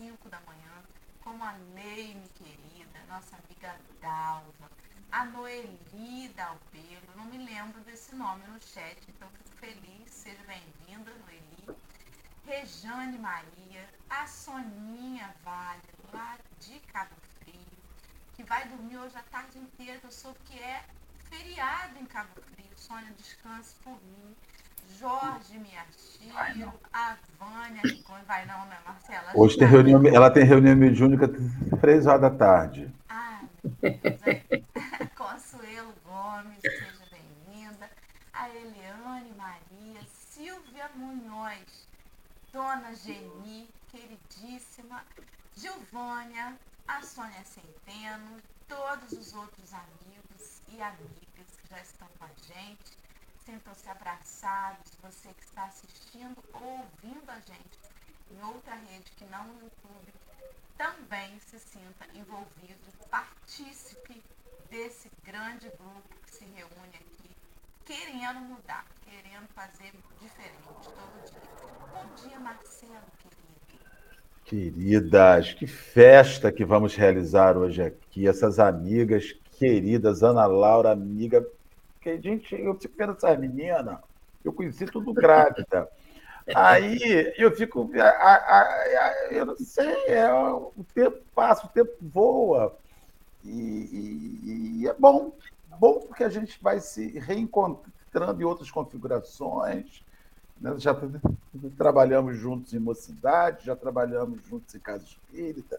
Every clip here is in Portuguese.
5 da manhã, como a Leime querida, nossa amiga Dalva, a Noeli Dalpelo, não me lembro desse nome no chat, então fico feliz, seja bem-vinda, Noeli. Rejane Maria, a Soninha Vale, lá de Cabo Frio, que vai dormir hoje a tarde inteira, eu soube que é feriado em Cabo Frio. Sônia, descanse por mim. Jorge Miachiro, a Vânia vai não, né, Marcela? Hoje tem reunião, ela tem reunião mediúnica três horas da tarde. Ah, meu Deus, é. Consuelo Gomes, seja bem-vinda. A Eliane Maria, Silvia Munhoz, Dona Geni, queridíssima, Gilvânia, a Sônia Centeno, todos os outros amigos e amigas que já estão com a gente sintam-se abraçados, você que está assistindo ou ouvindo a gente em outra rede que não no YouTube, também se sinta envolvido, participe desse grande grupo que se reúne aqui, querendo mudar, querendo fazer diferente todo dia. Bom dia, Marcelo, querido. Queridas, que festa que vamos realizar hoje aqui. Essas amigas queridas, Ana Laura, amiga porque, gente, eu fico vendo essas meninas, eu conheci tudo grávida. Aí eu fico. A, a, a, eu não sei, é, o tempo passa, o tempo voa. E, e, e, é bom, bom porque a gente vai se reencontrando em outras configurações. Né? Já trabalhamos juntos em mocidade, já trabalhamos juntos em casa espírita.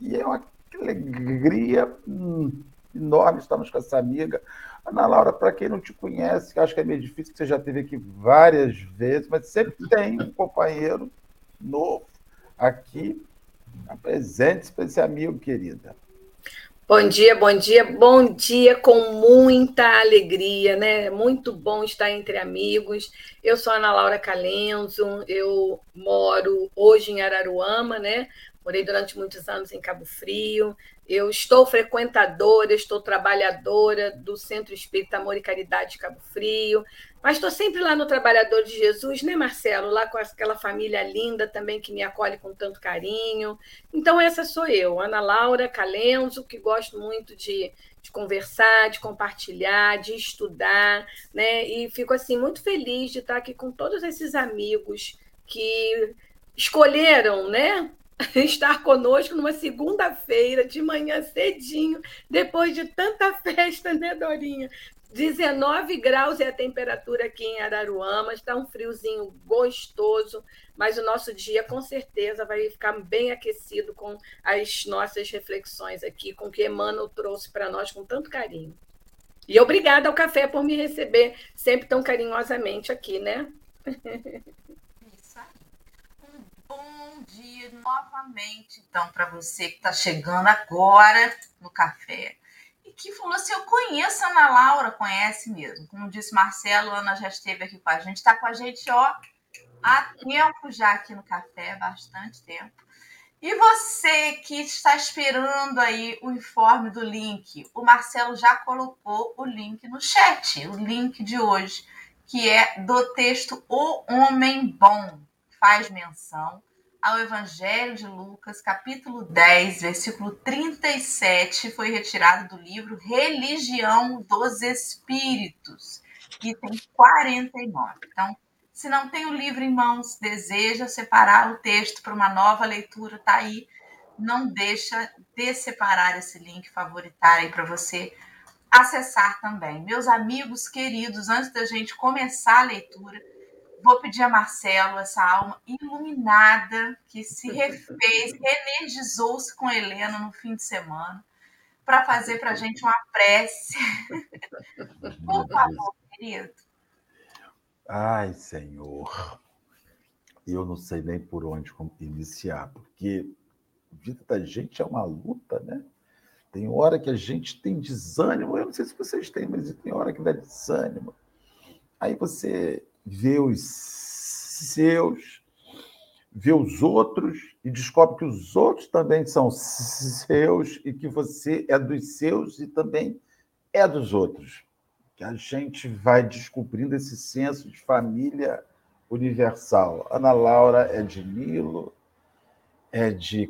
E é uma alegria hum, enorme estarmos com essa amiga. Ana Laura, para quem não te conhece, acho que é meio difícil, que você já esteve aqui várias vezes, mas sempre tem um companheiro novo aqui. Apresente-se para esse amigo, querida. Bom dia, bom dia, bom dia com muita alegria, né? Muito bom estar entre amigos. Eu sou Ana Laura Calenzo, eu moro hoje em Araruama, né? Morei durante muitos anos em Cabo Frio, eu estou frequentadora, estou trabalhadora do Centro Espírita Amor e Caridade de Cabo Frio, mas estou sempre lá no Trabalhador de Jesus, né, Marcelo? Lá com aquela família linda também que me acolhe com tanto carinho. Então, essa sou eu, Ana Laura Calenzo, que gosto muito de, de conversar, de compartilhar, de estudar, né? E fico assim muito feliz de estar aqui com todos esses amigos que escolheram, né, estar conosco numa segunda-feira, de manhã cedinho, depois de tanta festa, né, Dorinha? 19 graus é a temperatura aqui em Araruama, está um friozinho gostoso, mas o nosso dia com certeza vai ficar bem aquecido com as nossas reflexões aqui, com o que Emmanuel trouxe para nós com tanto carinho. E obrigada ao café por me receber sempre tão carinhosamente aqui, né? bom dia novamente, então, para você que está chegando agora no café e que falou assim: Eu conheço a Ana Laura, conhece mesmo. Como disse Marcelo, a Ana já esteve aqui com a gente, está com a gente, ó, há tempo já aqui no café, bastante tempo. E você que está esperando aí o informe do link, o Marcelo já colocou o link no chat, o link de hoje, que é do texto O Homem Bom, faz menção ao Evangelho de Lucas, capítulo 10, versículo 37, foi retirado do livro Religião dos Espíritos, item 49. Então, se não tem o livro em mãos, deseja separar o texto para uma nova leitura, tá aí. Não deixa de separar esse link, favoritar aí para você acessar também. Meus amigos queridos, antes da gente começar a leitura, Vou pedir a Marcelo, essa alma iluminada que se refez, reenergizou-se com Helena no fim de semana, para fazer para a gente uma prece. Por favor, querido. Ai, Senhor. eu não sei nem por onde iniciar, porque a vida da gente é uma luta, né? Tem hora que a gente tem desânimo, eu não sei se vocês têm, mas tem hora que dá desânimo. Aí você vê os seus, vê os outros e descobre que os outros também são seus e que você é dos seus e também é dos outros. Que a gente vai descobrindo esse senso de família universal. Ana Laura é de Nilo, é de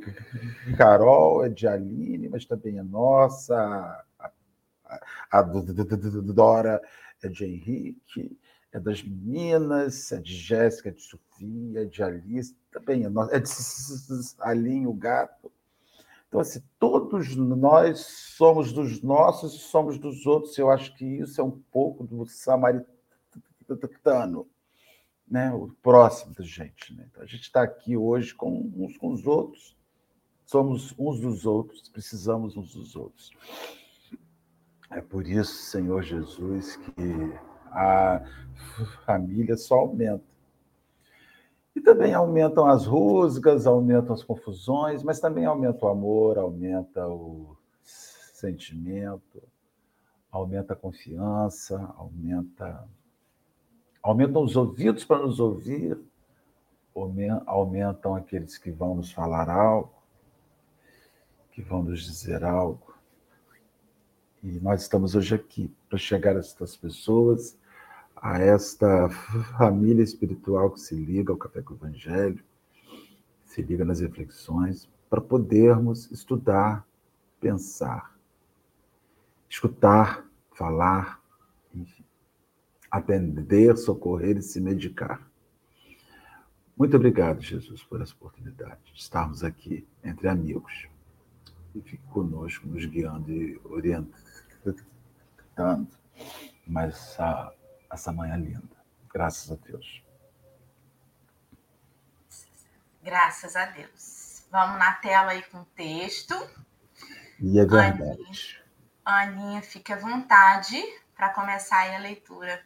Carol, é de Aline, mas também é nossa. A, a, a Dora é de Henrique, é das meninas, é de Jéssica, é de Sofia, é de Alice, também é. É de Aline, o gato. Então, assim, todos nós somos dos nossos e somos dos outros. Eu acho que isso é um pouco do samaritano né, o próximo da gente. Né? Então, a gente está aqui hoje com uns com os outros, somos uns dos outros, precisamos uns dos outros. É por isso, Senhor Jesus, que a família só aumenta. E também aumentam as rusgas, aumentam as confusões, mas também aumenta o amor, aumenta o sentimento, aumenta a confiança, aumenta aumentam os ouvidos para nos ouvir, aumentam aqueles que vão nos falar algo, que vão nos dizer algo. E nós estamos hoje aqui para chegar a estas pessoas, a esta família espiritual que se liga ao Café com o Evangelho, se liga nas reflexões, para podermos estudar, pensar, escutar, falar, enfim atender, socorrer e se medicar. Muito obrigado, Jesus, por essa oportunidade de estarmos aqui entre amigos. E fique conosco, nos guiando e orientando mais essa, essa manhã linda. Graças a Deus. Graças a Deus. Vamos na tela aí com o texto. E é verdade. Aninha, Aninha fique à vontade para começar aí a leitura.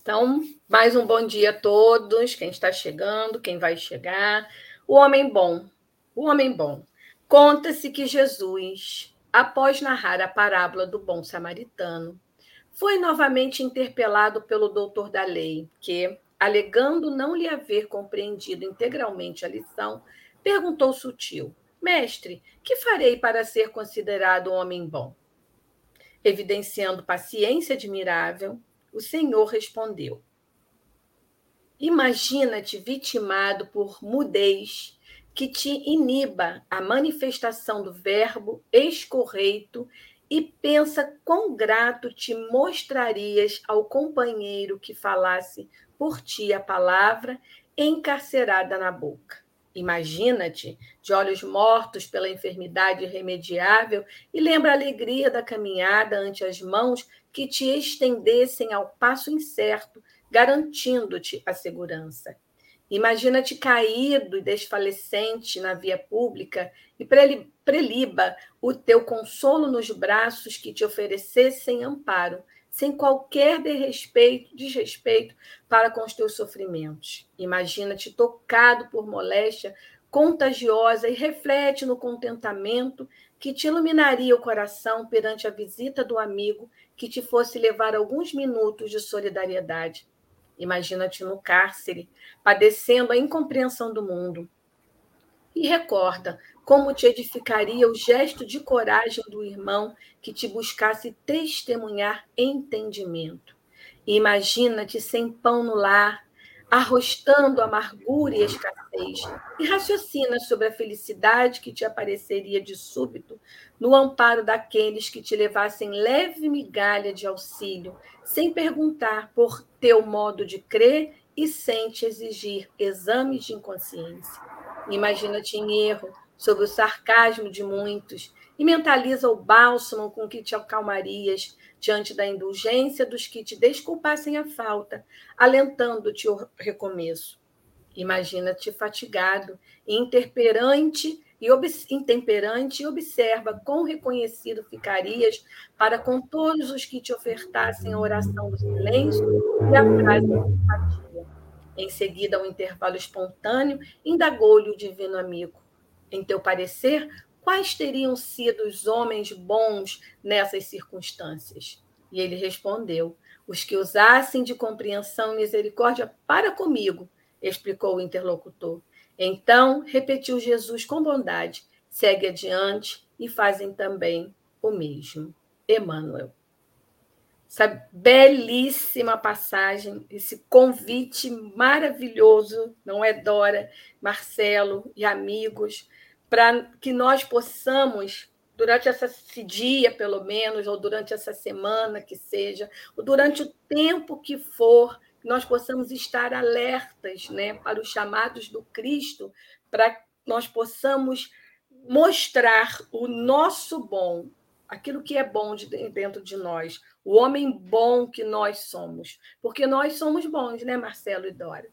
Então, mais um bom dia a todos, quem está chegando, quem vai chegar. O homem bom, o homem bom. Conta-se que Jesus, após narrar a parábola do bom samaritano, foi novamente interpelado pelo doutor da lei, que, alegando não lhe haver compreendido integralmente a lição, perguntou sutil: Mestre, que farei para ser considerado um homem bom? Evidenciando paciência admirável, o Senhor respondeu: Imagina-te vitimado por mudez que te iniba a manifestação do verbo escorreito e pensa quão grato te mostrarias ao companheiro que falasse por ti a palavra encarcerada na boca. Imagina-te de olhos mortos pela enfermidade irremediável e lembra a alegria da caminhada ante as mãos que te estendessem ao passo incerto, garantindo-te a segurança. Imagina-te caído e desfalecente na via pública e preliba o teu consolo nos braços que te oferecessem amparo, sem qualquer desrespeito, desrespeito para com os teus sofrimentos. Imagina-te tocado por moléstia contagiosa e reflete no contentamento que te iluminaria o coração perante a visita do amigo que te fosse levar alguns minutos de solidariedade. Imagina-te no cárcere, padecendo a incompreensão do mundo. E recorda como te edificaria o gesto de coragem do irmão que te buscasse testemunhar entendimento. Imagina-te sem pão no lar, arrostando amargura e escassez, e raciocina sobre a felicidade que te apareceria de súbito no amparo daqueles que te levassem leve migalha de auxílio, sem perguntar por teu modo de crer e sem te exigir exames de inconsciência. Imagina-te em erro, sob o sarcasmo de muitos, e mentaliza o bálsamo com que te acalmarias diante da indulgência dos que te desculpassem a falta, alentando-te o recomeço. Imagina-te fatigado, intemperante e intemperante e observa quão reconhecido ficarias para com todos os que te ofertassem a oração do silêncio e a frase simpatia. Em seguida, ao intervalo espontâneo, indagou-lhe o divino amigo: Em teu parecer, quais teriam sido os homens bons nessas circunstâncias? E ele respondeu: Os que usassem de compreensão e misericórdia para comigo, explicou o interlocutor. Então, repetiu Jesus com bondade: segue adiante e fazem também o mesmo. Emmanuel. Essa belíssima passagem, esse convite maravilhoso, não é, Dora, Marcelo e amigos, para que nós possamos, durante esse dia, pelo menos, ou durante essa semana que seja, ou durante o tempo que for, nós possamos estar alertas né, para os chamados do Cristo, para nós possamos mostrar o nosso bom, aquilo que é bom de dentro de nós, o homem bom que nós somos. Porque nós somos bons, né, Marcelo e Dora?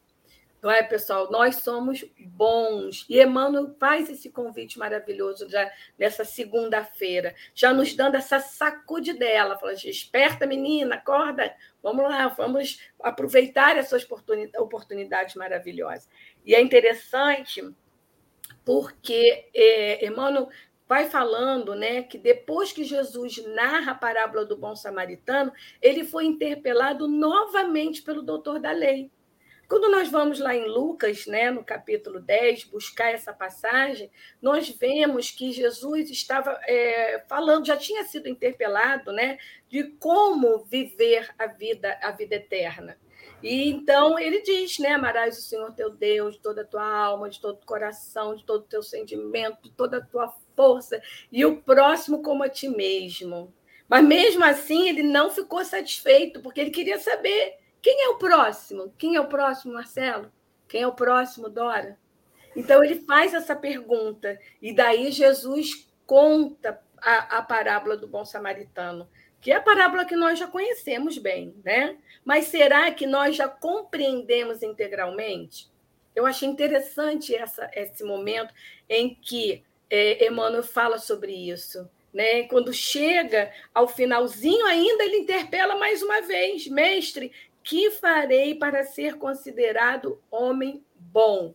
Não é, pessoal? Nós somos bons. E Emmanuel faz esse convite maravilhoso já nessa segunda-feira, já nos dando essa sacudidela. Fala, esperta, menina, acorda, vamos lá, vamos aproveitar essas oportunidades maravilhosas. E é interessante porque é, Emmanuel vai falando né, que depois que Jesus narra a parábola do bom samaritano, ele foi interpelado novamente pelo doutor da lei. Quando nós vamos lá em Lucas, né, no capítulo 10, buscar essa passagem, nós vemos que Jesus estava é, falando, já tinha sido interpelado, né, de como viver a vida, a vida eterna. E então ele diz, né, amarás o Senhor teu Deus de toda a tua alma, de todo o coração, de todo o teu sentimento, de toda a tua força, e o próximo como a ti mesmo. Mas mesmo assim, ele não ficou satisfeito, porque ele queria saber quem é o próximo? Quem é o próximo, Marcelo? Quem é o próximo, Dora? Então ele faz essa pergunta, e daí Jesus conta a, a parábola do bom samaritano, que é a parábola que nós já conhecemos bem, né? Mas será que nós já compreendemos integralmente? Eu achei interessante essa, esse momento em que é, Emmanuel fala sobre isso. Né? Quando chega ao finalzinho, ainda ele interpela mais uma vez: Mestre, que farei para ser considerado homem bom?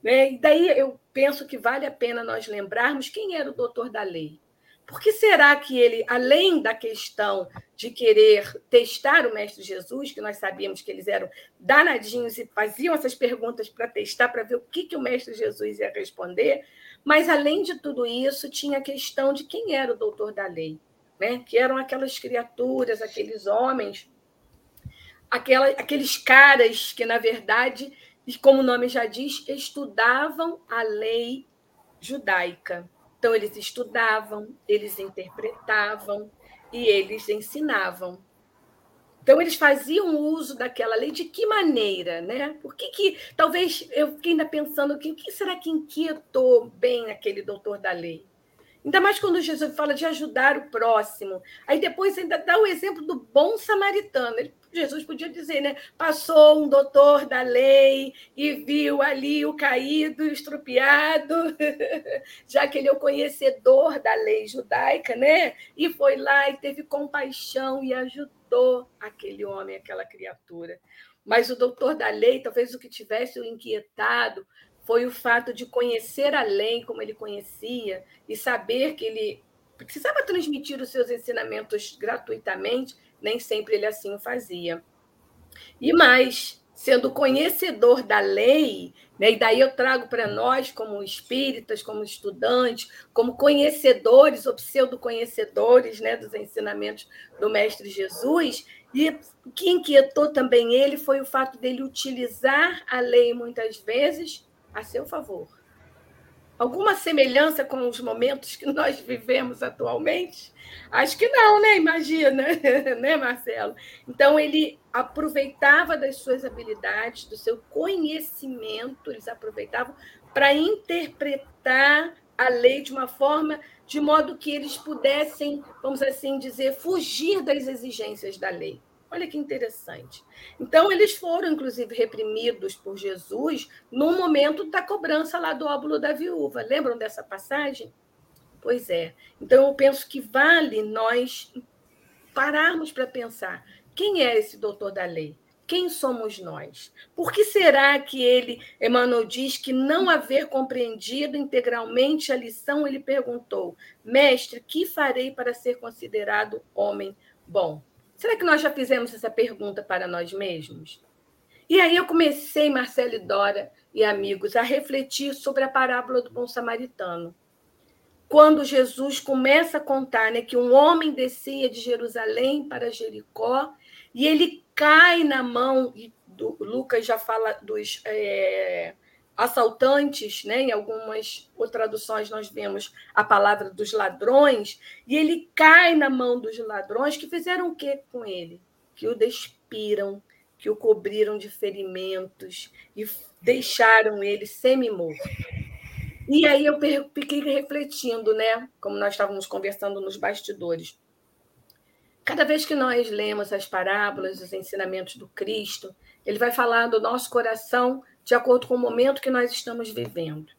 Né? E daí eu penso que vale a pena nós lembrarmos quem era o doutor da lei. Por que será que ele, além da questão de querer testar o Mestre Jesus, que nós sabíamos que eles eram danadinhos e faziam essas perguntas para testar, para ver o que, que o Mestre Jesus ia responder, mas além de tudo isso, tinha a questão de quem era o doutor da lei, né? que eram aquelas criaturas, aqueles homens aquela, aqueles caras que, na verdade, como o nome já diz, estudavam a lei judaica. Então, eles estudavam, eles interpretavam e eles ensinavam. Então, eles faziam uso daquela lei de que maneira? Né? Por que, que talvez eu fiquei ainda pensando que o que será que inquietou bem aquele doutor da lei? Ainda mais quando Jesus fala de ajudar o próximo. Aí depois ainda dá o exemplo do bom samaritano. Ele Jesus podia dizer, né? Passou um doutor da lei e viu ali o caído, estrupiado, já que ele é o conhecedor da lei judaica, né? E foi lá e teve compaixão e ajudou aquele homem, aquela criatura. Mas o doutor da lei, talvez o que tivesse o inquietado foi o fato de conhecer a lei como ele conhecia e saber que ele precisava transmitir os seus ensinamentos gratuitamente nem sempre ele assim o fazia. E mais, sendo conhecedor da lei, né, e daí eu trago para nós, como espíritas, como estudantes, como conhecedores ou pseudo-conhecedores né, dos ensinamentos do Mestre Jesus, e o que inquietou também ele foi o fato dele utilizar a lei muitas vezes a seu favor alguma semelhança com os momentos que nós vivemos atualmente? Acho que não, né? Imagina, né, Marcelo? Então, ele aproveitava das suas habilidades, do seu conhecimento, eles aproveitavam para interpretar a lei de uma forma de modo que eles pudessem, vamos assim dizer, fugir das exigências da lei. Olha que interessante. Então, eles foram, inclusive, reprimidos por Jesus no momento da cobrança lá do óbolo da viúva. Lembram dessa passagem? Pois é. Então, eu penso que vale nós pararmos para pensar quem é esse doutor da lei? quem somos nós? Por que será que ele, Emmanuel diz que não haver compreendido integralmente a lição, ele perguntou: Mestre, que farei para ser considerado homem bom? Será que nós já fizemos essa pergunta para nós mesmos? E aí eu comecei, Marcelo e Dora e amigos, a refletir sobre a parábola do bom samaritano. Quando Jesus começa a contar né, que um homem descia de Jerusalém para Jericó e ele cai na mão, e Lucas já fala dos é, assaltantes, né? em algumas traduções nós vemos a palavra dos ladrões, e ele cai na mão dos ladrões que fizeram o que com ele? Que o despiram, que o cobriram de ferimentos e deixaram ele semi-morto. E aí eu fiquei refletindo, né? Como nós estávamos conversando nos bastidores. Cada vez que nós lemos as parábolas, os ensinamentos do Cristo, ele vai falar do nosso coração de acordo com o momento que nós estamos vivendo.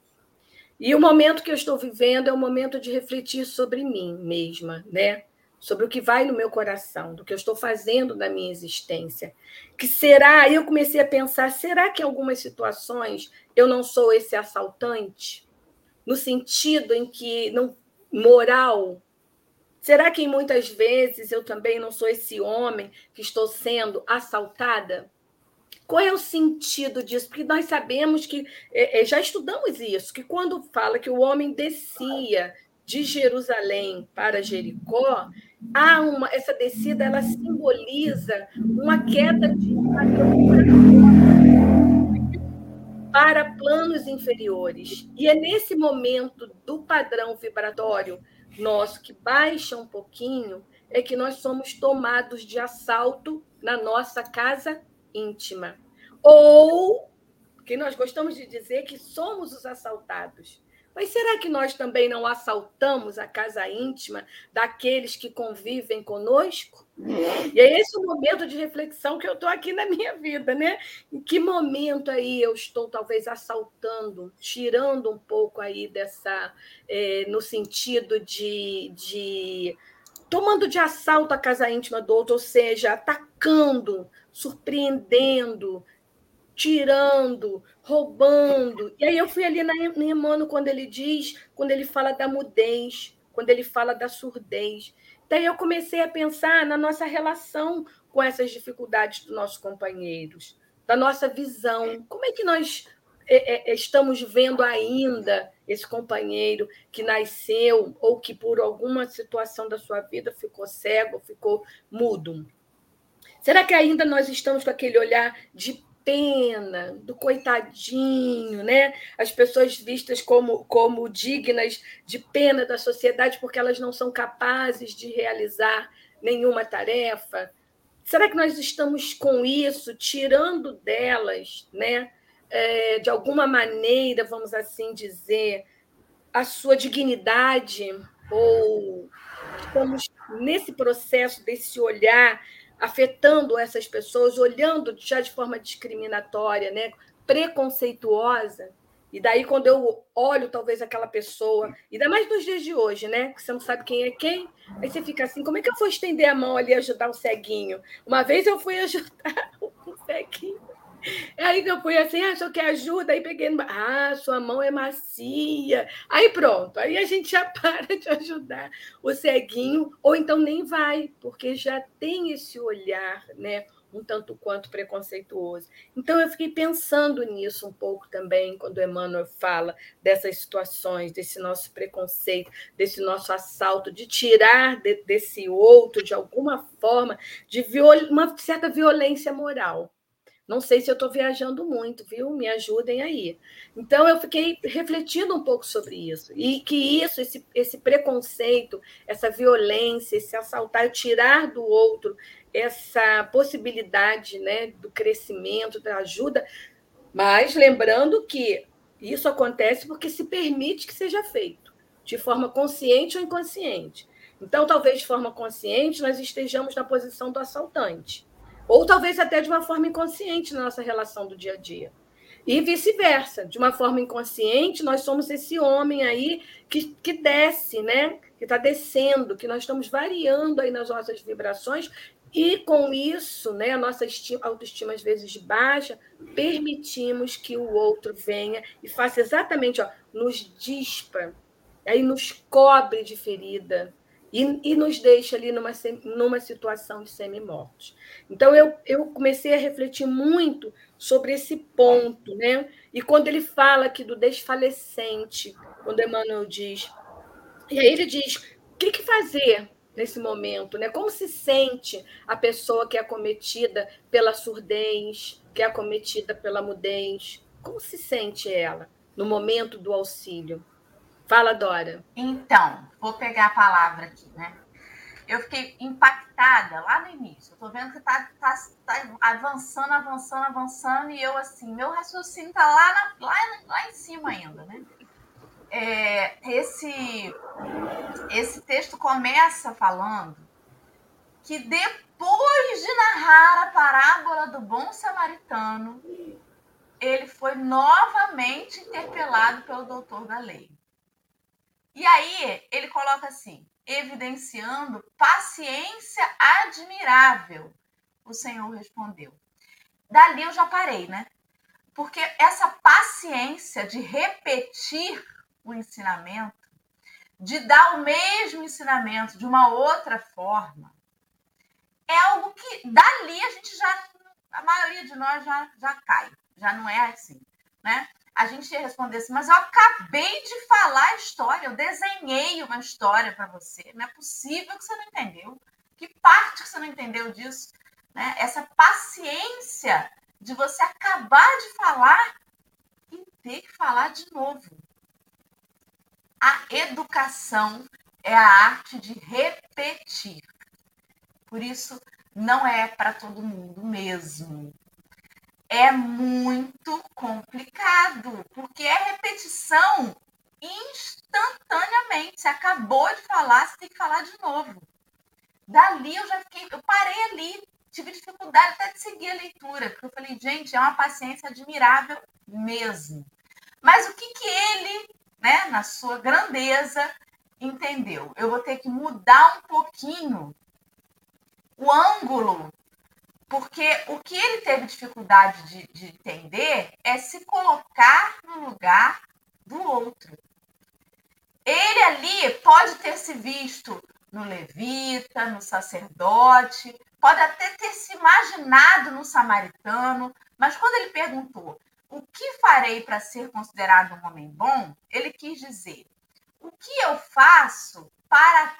E o momento que eu estou vivendo é o momento de refletir sobre mim mesma, né? Sobre o que vai no meu coração, do que eu estou fazendo na minha existência. Que será, eu comecei a pensar, será que em algumas situações eu não sou esse assaltante? No sentido em que não moral Será que muitas vezes eu também não sou esse homem que estou sendo assaltada? Qual é o sentido disso? Porque nós sabemos que, é, é, já estudamos isso, que quando fala que o homem descia de Jerusalém para Jericó, há uma, essa descida ela simboliza uma queda de para planos inferiores. E é nesse momento do padrão vibratório nosso que baixa um pouquinho, é que nós somos tomados de assalto na nossa casa íntima. Ou, que nós gostamos de dizer que somos os assaltados. Mas será que nós também não assaltamos a casa íntima daqueles que convivem conosco? E é esse o momento de reflexão que eu estou aqui na minha vida, né? Em que momento aí eu estou talvez assaltando, tirando um pouco aí dessa, é, no sentido de, de tomando de assalto a casa íntima do outro, ou seja, atacando, surpreendendo, tirando, roubando. E aí eu fui ali na Emmanuel quando ele diz, quando ele fala da mudez, quando ele fala da surdez. Daí eu comecei a pensar na nossa relação com essas dificuldades dos nossos companheiros, da nossa visão. Como é que nós é, é, estamos vendo ainda esse companheiro que nasceu ou que por alguma situação da sua vida ficou cego, ficou mudo? Será que ainda nós estamos com aquele olhar de pena, do coitadinho, né? As pessoas vistas como, como dignas de pena da sociedade porque elas não são capazes de realizar nenhuma tarefa. Será que nós estamos com isso tirando delas, né? É, de alguma maneira, vamos assim dizer, a sua dignidade ou estamos nesse processo desse olhar afetando essas pessoas, olhando já de forma discriminatória, né? preconceituosa. E daí, quando eu olho, talvez, aquela pessoa, ainda mais nos dias de hoje, né? Que você não sabe quem é quem, aí você fica assim: como é que eu vou estender a mão ali e ajudar o ceguinho? Uma vez eu fui ajudar o ceguinho Aí eu fui assim, ah, só quer ajuda? Aí peguei, ah, sua mão é macia. Aí pronto, aí a gente já para de ajudar o ceguinho, ou então nem vai, porque já tem esse olhar, né? Um tanto quanto preconceituoso. Então, eu fiquei pensando nisso um pouco também, quando Emmanuel fala dessas situações, desse nosso preconceito, desse nosso assalto, de tirar de, desse outro, de alguma forma, de uma certa violência moral não sei se eu estou viajando muito, viu? Me ajudem aí. Então, eu fiquei refletindo um pouco sobre isso. E que isso, esse, esse preconceito, essa violência, esse assaltar, tirar do outro essa possibilidade né, do crescimento, da ajuda, mas lembrando que isso acontece porque se permite que seja feito, de forma consciente ou inconsciente. Então, talvez de forma consciente, nós estejamos na posição do assaltante ou talvez até de uma forma inconsciente na nossa relação do dia a dia. E vice-versa, de uma forma inconsciente, nós somos esse homem aí que, que desce, né? Que está descendo, que nós estamos variando aí nas nossas vibrações E com isso, né, a nossa estima, autoestima às vezes baixa, permitimos que o outro venha e faça exatamente, ó, nos dispa, aí nos cobre de ferida e, e nos deixa ali numa, numa situação de semi-mortos. Então, eu, eu comecei a refletir muito sobre esse ponto, né? E quando ele fala aqui do desfalecente, quando Emmanuel diz, e aí ele diz, o que, que fazer nesse momento, né? Como se sente a pessoa que é acometida pela surdez, que é acometida pela mudez? Como se sente ela no momento do auxílio? Fala, Dora. Então, vou pegar a palavra aqui, né? Eu fiquei impactada lá no início. Eu tô vendo que tá, tá, tá avançando, avançando, avançando, e eu, assim, meu raciocínio tá lá, na, lá, lá em cima ainda, né? É, esse, esse texto começa falando que depois de narrar a parábola do bom samaritano, ele foi novamente interpelado pelo doutor da lei. E aí ele coloca assim, evidenciando paciência admirável. O Senhor respondeu. Dali eu já parei, né? Porque essa paciência de repetir o ensinamento, de dar o mesmo ensinamento de uma outra forma, é algo que dali a gente já, a maioria de nós já, já cai, já não é assim, né? A gente ia responder assim, mas eu acabei de falar a história, eu desenhei uma história para você. Não é possível que você não entendeu. Que parte que você não entendeu disso? Né? Essa paciência de você acabar de falar e ter que falar de novo. A educação é a arte de repetir. Por isso, não é para todo mundo mesmo é muito complicado, porque é repetição instantaneamente. Você acabou de falar, você tem que falar de novo. Dali eu já fiquei, eu parei ali, tive dificuldade até de seguir a leitura, porque eu falei, gente, é uma paciência admirável mesmo. Mas o que que ele, né, na sua grandeza, entendeu? Eu vou ter que mudar um pouquinho o ângulo porque o que ele teve dificuldade de, de entender é se colocar no lugar do outro. Ele ali pode ter se visto no levita, no sacerdote, pode até ter se imaginado no samaritano, mas quando ele perguntou o que farei para ser considerado um homem bom, ele quis dizer o que eu faço para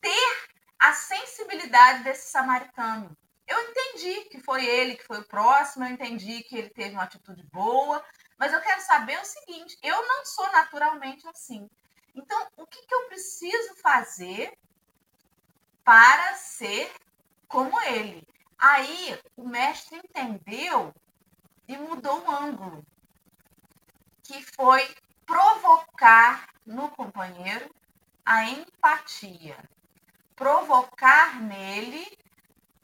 ter a sensibilidade desse samaritano. Eu entendi que foi ele que foi o próximo, eu entendi que ele teve uma atitude boa, mas eu quero saber o seguinte: eu não sou naturalmente assim. Então, o que, que eu preciso fazer para ser como ele? Aí o mestre entendeu e mudou o ângulo, que foi provocar no companheiro a empatia, provocar nele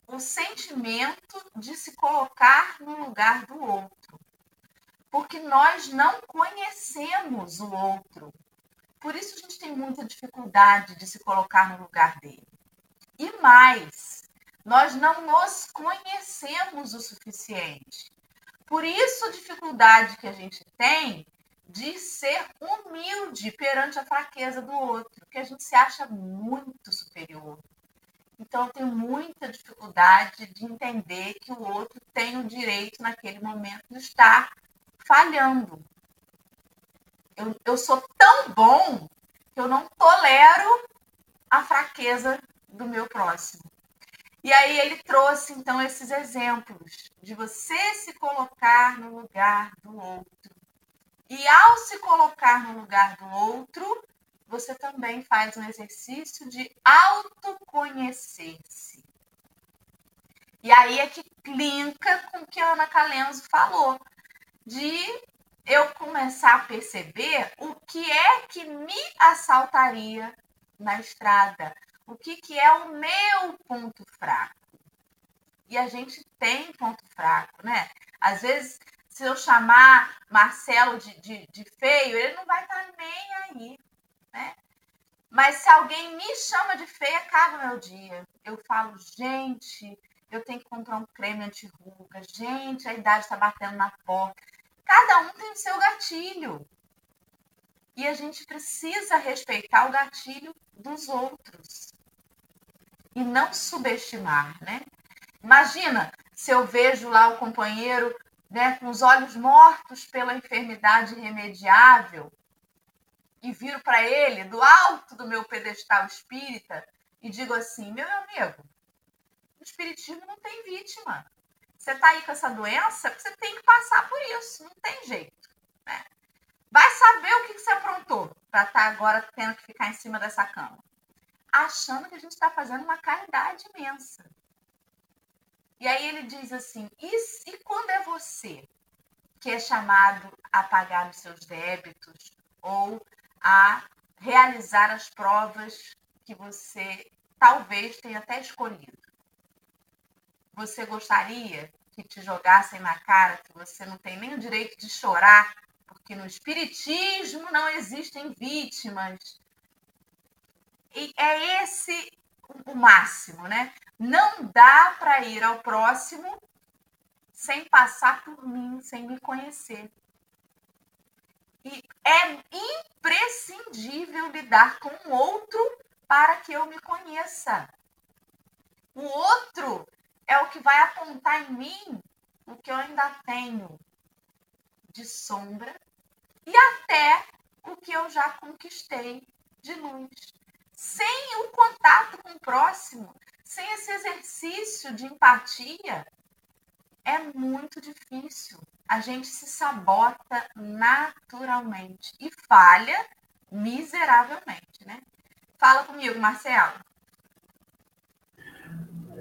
o sentimento de se colocar no lugar do outro. Porque nós não conhecemos o outro. Por isso a gente tem muita dificuldade de se colocar no lugar dele. E mais, nós não nos conhecemos o suficiente. Por isso a dificuldade que a gente tem de ser humilde perante a fraqueza do outro, que a gente se acha muito superior. Então, eu tenho muita dificuldade de entender que o outro tem o direito, naquele momento, de estar falhando. Eu, eu sou tão bom que eu não tolero a fraqueza do meu próximo. E aí ele trouxe, então, esses exemplos de você se colocar no lugar do outro. E ao se colocar no lugar do outro, você também faz um exercício de autoconhecer-se. E aí é que clinca com o que a Ana Calenzo falou, de eu começar a perceber o que é que me assaltaria na estrada, o que, que é o meu ponto fraco. E a gente tem ponto fraco, né? Às vezes, se eu chamar Marcelo de, de, de feio, ele não vai estar nem aí né? Mas se alguém me chama de feia, caga meu dia. Eu falo, gente, eu tenho que comprar um creme anti-ruga. Gente, a idade está batendo na porta. Cada um tem o seu gatilho. E a gente precisa respeitar o gatilho dos outros. E não subestimar, né? Imagina se eu vejo lá o companheiro né, com os olhos mortos pela enfermidade irremediável e viro para ele do alto do meu pedestal espírita e digo assim: meu amigo, o espiritismo não tem vítima. Você está aí com essa doença, você tem que passar por isso, não tem jeito. Né? Vai saber o que, que você aprontou para estar tá agora tendo que ficar em cima dessa cama. Achando que a gente está fazendo uma caridade imensa. E aí ele diz assim: e, e quando é você que é chamado a pagar os seus débitos ou a realizar as provas que você talvez tenha até escolhido? Você gostaria que te jogassem na cara que você não tem nem o direito de chorar, porque no Espiritismo não existem vítimas? E é esse o máximo, né? Não dá para ir ao próximo sem passar por mim, sem me conhecer. E é imprescindível lidar com o outro para que eu me conheça. O outro é o que vai apontar em mim o que eu ainda tenho de sombra e até o que eu já conquistei de luz. Sem o contato com o próximo, sem esse exercício de empatia, é muito difícil. A gente se sabota naturalmente e falha miseravelmente, né? Fala comigo, Marcelo.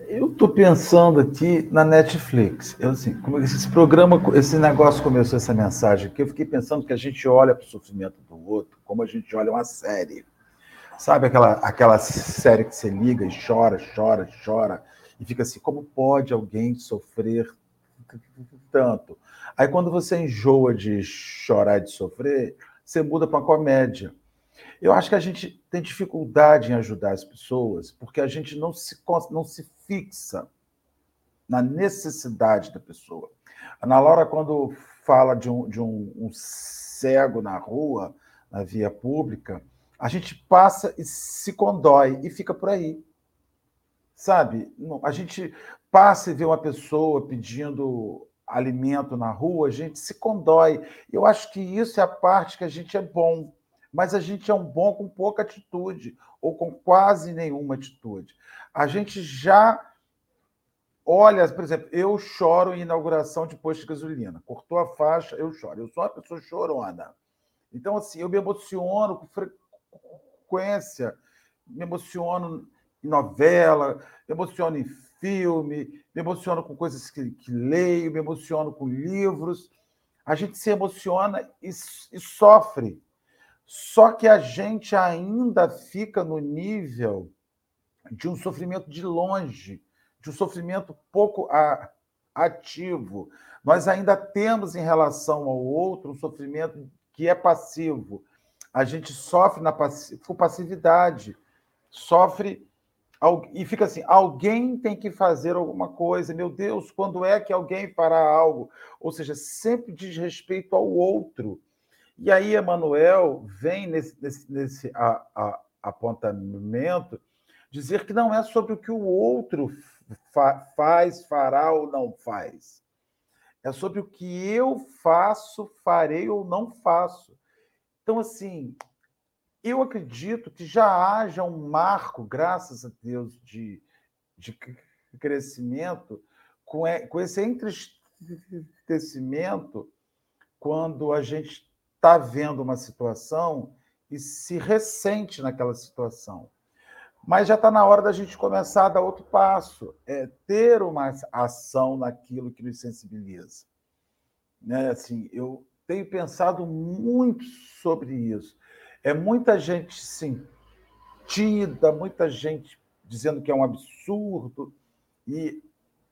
Eu estou pensando aqui na Netflix. Eu, assim, como esse programa, esse negócio começou essa mensagem aqui, eu fiquei pensando que a gente olha para o sofrimento do outro como a gente olha uma série. Sabe aquela, aquela série que você liga e chora, chora, chora, e fica assim: como pode alguém sofrer tanto? Aí quando você enjoa de chorar e de sofrer, você muda para comédia. Eu acho que a gente tem dificuldade em ajudar as pessoas porque a gente não se, não se fixa na necessidade da pessoa. A Ana Laura, quando fala de um, de um, um cego na rua, na via pública, a gente passa e se condói e fica por aí. Sabe? A gente passa e vê uma pessoa pedindo alimento na rua, a gente se condói. Eu acho que isso é a parte que a gente é bom, mas a gente é um bom com pouca atitude ou com quase nenhuma atitude. A gente já olha, por exemplo, eu choro em inauguração de posto de gasolina. Cortou a faixa, eu choro. Eu sou uma pessoa chorona. Então, assim, eu me emociono com frequência, me emociono em novela, me emociono em filme, me emociono com coisas que, que leio, me emociono com livros. A gente se emociona e, e sofre. Só que a gente ainda fica no nível de um sofrimento de longe, de um sofrimento pouco ativo. Nós ainda temos em relação ao outro um sofrimento que é passivo, a gente sofre na passividade, sofre e fica assim: alguém tem que fazer alguma coisa. Meu Deus, quando é que alguém fará algo? Ou seja, sempre diz respeito ao outro. E aí, Emanuel vem nesse, nesse, nesse a, a, apontamento dizer que não é sobre o que o outro fa faz, fará ou não faz. É sobre o que eu faço, farei ou não faço. Então, assim, eu acredito que já haja um marco, graças a Deus, de, de crescimento com, com esse entristecimento quando a gente está vendo uma situação e se ressente naquela situação. Mas já está na hora da gente começar a dar outro passo, é ter uma ação naquilo que nos sensibiliza. Né? Assim, eu tenho pensado muito sobre isso. É muita gente sentida, muita gente dizendo que é um absurdo, e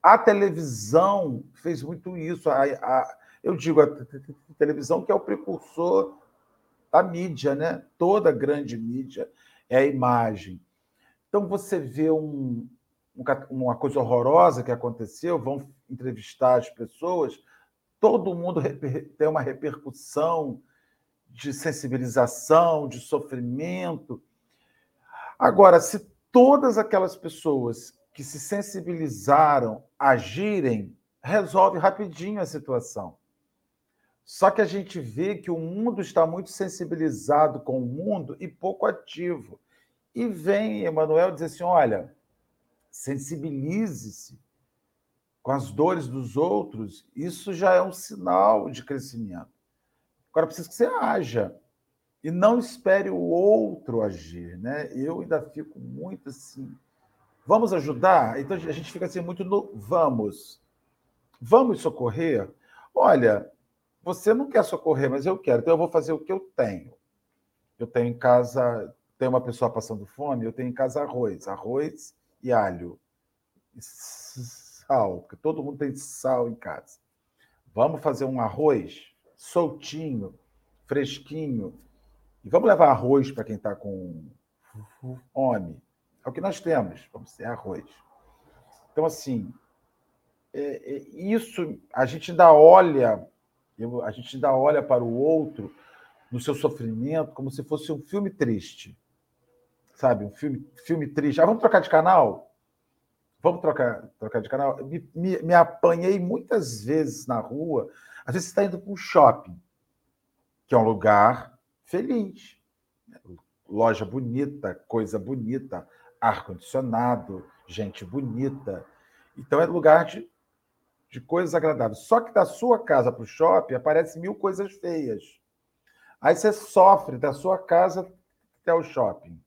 a televisão fez muito isso. A, a, eu digo, a televisão que é o precursor da mídia, né? toda grande mídia, é a imagem. Então você vê um, uma coisa horrorosa que aconteceu, vão entrevistar as pessoas, todo mundo tem uma repercussão de sensibilização, de sofrimento. Agora, se todas aquelas pessoas que se sensibilizaram agirem, resolve rapidinho a situação. Só que a gente vê que o mundo está muito sensibilizado com o mundo e pouco ativo. E vem Emmanuel dizer assim: olha, sensibilize-se com as dores dos outros, isso já é um sinal de crescimento. Agora precisa que você haja e não espere o outro agir, né? Eu ainda fico muito assim. Vamos ajudar? Então a gente fica assim muito no vamos. Vamos socorrer? Olha, você não quer socorrer, mas eu quero, então eu vou fazer o que eu tenho. Eu tenho em casa, tem uma pessoa passando fome, eu tenho em casa arroz, arroz e alho sal, porque todo mundo tem sal em casa. Vamos fazer um arroz soltinho, fresquinho. E vamos levar arroz para quem está com fome. É o que nós temos, vamos ter arroz. Então, assim, é, é, isso a gente ainda olha, a gente ainda olha para o outro no seu sofrimento como se fosse um filme triste. Sabe? Um filme, filme triste. Ah, vamos trocar de canal? Vamos trocar, trocar de canal? Me, me, me apanhei muitas vezes na rua. Às vezes você está indo para um shopping, que é um lugar feliz. Loja bonita, coisa bonita, ar-condicionado, gente bonita. Então é lugar de, de coisas agradáveis. Só que da sua casa para o shopping aparecem mil coisas feias. Aí você sofre da sua casa até o shopping.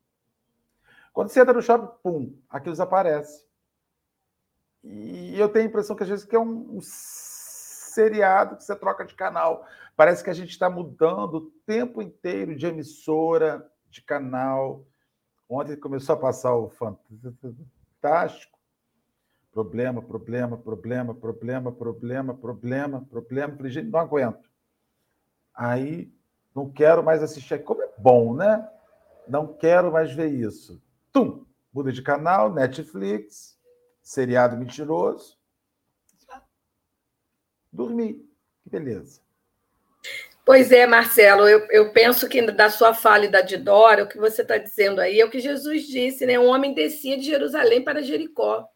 Quando você entra no shopping, pum, aquilo desaparece. E eu tenho a impressão que às vezes que é um, um seriado que você troca de canal. Parece que a gente está mudando o tempo inteiro de emissora, de canal. Ontem começou a passar o Fantástico. Problema, problema, problema, problema, problema, problema, problema. Falei, gente, não aguento. Aí não quero mais assistir. Como é bom, né? Não quero mais ver isso. Tum! Muda de canal, Netflix, seriado mentiroso. Dormi. Que beleza. Pois é, Marcelo, eu, eu, penso que da sua fala e da de Dora, o que você está dizendo aí é o que Jesus disse, né? Um homem descia de Jerusalém para Jericó.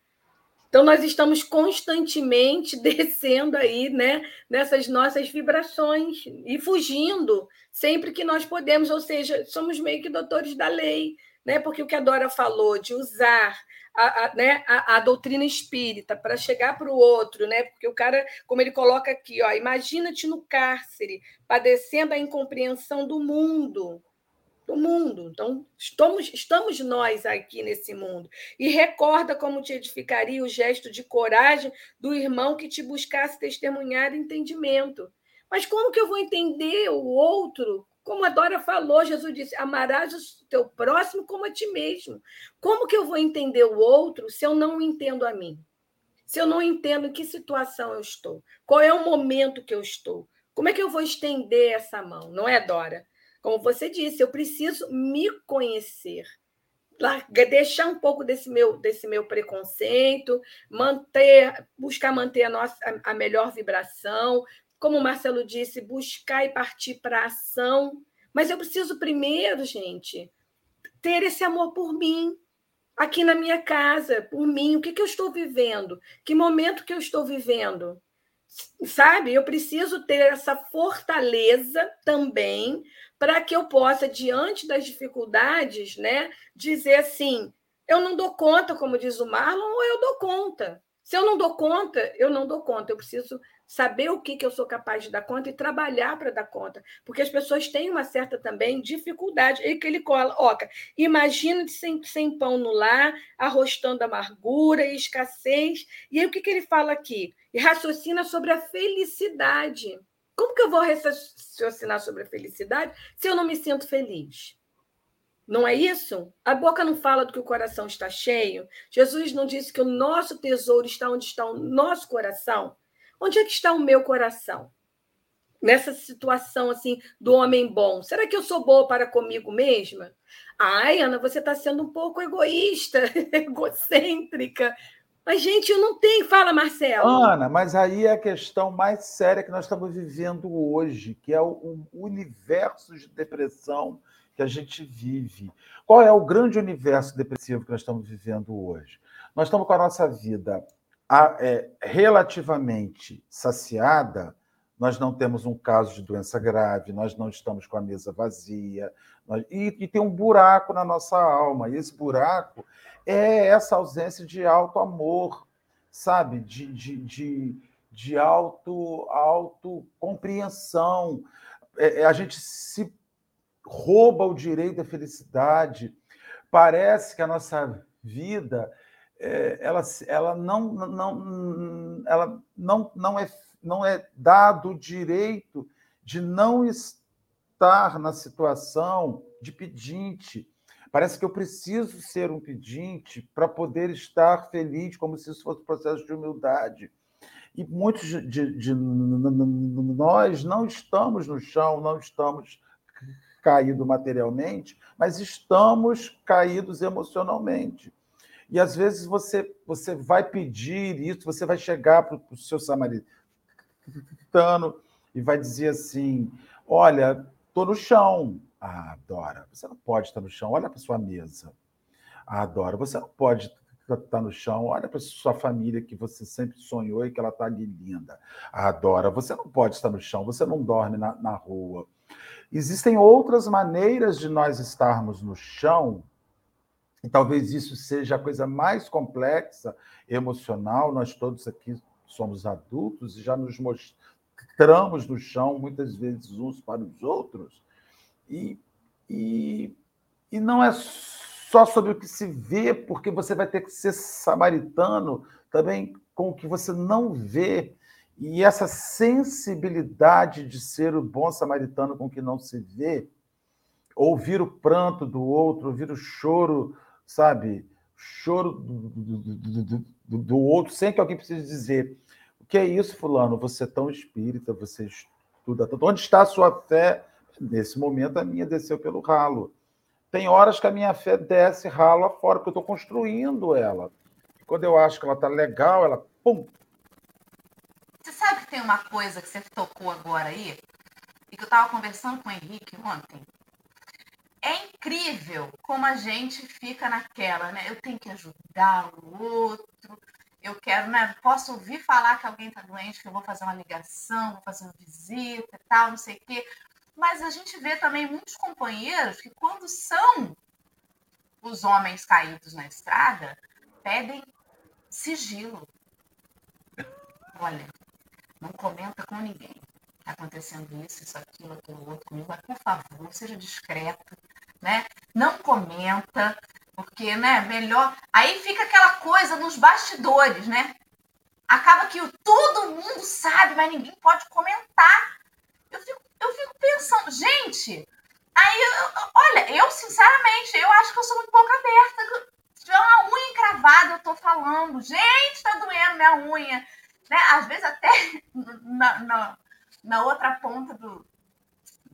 Então, nós estamos constantemente descendo aí, né, nessas nossas vibrações e fugindo sempre que nós podemos, ou seja, somos meio que doutores da lei, né? Porque o que a Dora falou de usar a, a, né, a, a doutrina espírita para chegar para o outro, né? Porque o cara, como ele coloca aqui, ó, imagina-te no cárcere, padecendo a incompreensão do mundo. Do mundo. Então, estamos, estamos nós aqui nesse mundo. E recorda como te edificaria o gesto de coragem do irmão que te buscasse testemunhar entendimento. Mas como que eu vou entender o outro como a Dora falou, Jesus disse: amarás o teu próximo como a ti mesmo. Como que eu vou entender o outro se eu não entendo a mim? Se eu não entendo em que situação eu estou? Qual é o momento que eu estou? Como é que eu vou estender essa mão? Não é, Dora? Como você disse, eu preciso me conhecer. Deixar um pouco desse meu, desse meu preconceito, manter, buscar manter a, nossa, a, a melhor vibração, como o Marcelo disse, buscar e partir para ação. Mas eu preciso primeiro, gente, ter esse amor por mim, aqui na minha casa, por mim. O que, que eu estou vivendo? Que momento que eu estou vivendo? Sabe? Eu preciso ter essa fortaleza também para que eu possa, diante das dificuldades, né, dizer assim: eu não dou conta, como diz o Marlon, ou eu dou conta. Se eu não dou conta, eu não dou conta. Eu preciso saber o que, que eu sou capaz de dar conta e trabalhar para dar conta. Porque as pessoas têm uma certa também dificuldade. E que ele coloca, imagina sem, sem pão no lar, arrostando amargura e escassez. E aí o que, que ele fala aqui? E raciocina sobre a felicidade. Como que eu vou raciocinar sobre a felicidade se eu não me sinto feliz? Não é isso? A boca não fala do que o coração está cheio. Jesus não disse que o nosso tesouro está onde está o nosso coração. Onde é que está o meu coração? nessa situação assim do homem bom? Será que eu sou boa para comigo mesma? Ai, Ana, você está sendo um pouco egoísta, egocêntrica. Mas, gente, eu não tenho. Fala, Marcelo. Ana, mas aí é a questão mais séria que nós estamos vivendo hoje, que é o, universo de depressão que a gente vive. Qual é o grande universo depressivo que nós estamos vivendo hoje? Nós estamos com a nossa vida é, relativamente saciada, nós não temos um caso de doença grave, nós não estamos com a mesa vazia, nós... e, e, tem um buraco na nossa alma, e esse buraco é essa ausência de alto amor, sabe? De, de, de, de auto, auto compreensão. É, é, a gente se rouba o direito à felicidade. Parece que a nossa vida é, ela, ela não, não, ela não, não, é, não é dado o direito de não estar na situação de pedinte. Parece que eu preciso ser um pedinte para poder estar feliz, como se isso fosse um processo de humildade. E muitos de, de, nós não estamos no chão, não estamos caídos materialmente, mas estamos caídos emocionalmente. E às vezes você, você vai pedir isso, você vai chegar para o seu samaritano e vai dizer assim: Olha, estou no chão. Ah, Dora, você não pode estar no chão, olha para sua mesa. Ah, Dora, você não pode estar no chão, olha para sua família que você sempre sonhou e que ela está ali linda. Ah, Dora, você não pode estar no chão, você não dorme na, na rua. Existem outras maneiras de nós estarmos no chão talvez isso seja a coisa mais complexa, emocional. Nós todos aqui somos adultos e já nos mostramos no chão, muitas vezes, uns para os outros. E, e, e não é só sobre o que se vê, porque você vai ter que ser samaritano também com o que você não vê. E essa sensibilidade de ser o bom samaritano com o que não se vê, ouvir o pranto do outro, ouvir o choro sabe, choro do, do, do, do, outro, sem que alguém precise dizer o que é isso, fulano, você é tão espírita, você estuda tanto. Onde está a sua fé? Nesse momento, a minha desceu pelo ralo. Tem horas que a minha fé desce ralo afora, porque eu estou construindo ela. Quando eu acho que ela está legal, ela pum. Você sabe que tem uma coisa que você tocou agora aí, e que eu estava conversando com o Henrique ontem, é incrível como a gente fica naquela, né? Eu tenho que ajudar o outro, eu quero, né? Posso ouvir falar que alguém está doente, que eu vou fazer uma ligação, vou fazer uma visita e tal, não sei o quê. Mas a gente vê também muitos companheiros que, quando são os homens caídos na estrada, pedem sigilo. Olha, não comenta com ninguém. Está acontecendo isso, isso, aquilo, aquilo outro comigo, mas por favor, seja discreto né? Não comenta, porque, né, melhor. Aí fica aquela coisa nos bastidores, né? Acaba que todo mundo sabe, mas ninguém pode comentar. Eu fico, eu fico pensando, gente, aí, eu, olha, eu sinceramente, eu acho que eu sou muito pouco aberta. Se tiver uma unha encravada, eu tô falando, gente, tá doendo minha unha. Né? Às vezes até na, na, na outra ponta do,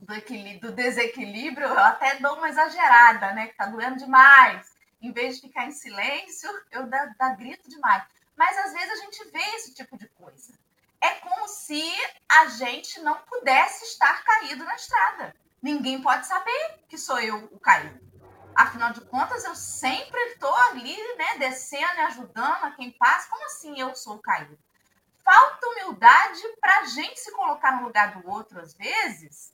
do, do desequilíbrio, eu até dou uma exagerada, né? Que tá doendo demais. Em vez de ficar em silêncio, eu dá, dá grito demais. Mas às vezes a gente vê esse tipo de coisa. É como se a gente não pudesse estar caído na estrada. Ninguém pode saber que sou eu o caído. Afinal de contas, eu sempre estou ali, né, descendo e ajudando a quem passa. Como assim eu sou o caído? Falta humildade para a gente se colocar no lugar do outro, às vezes,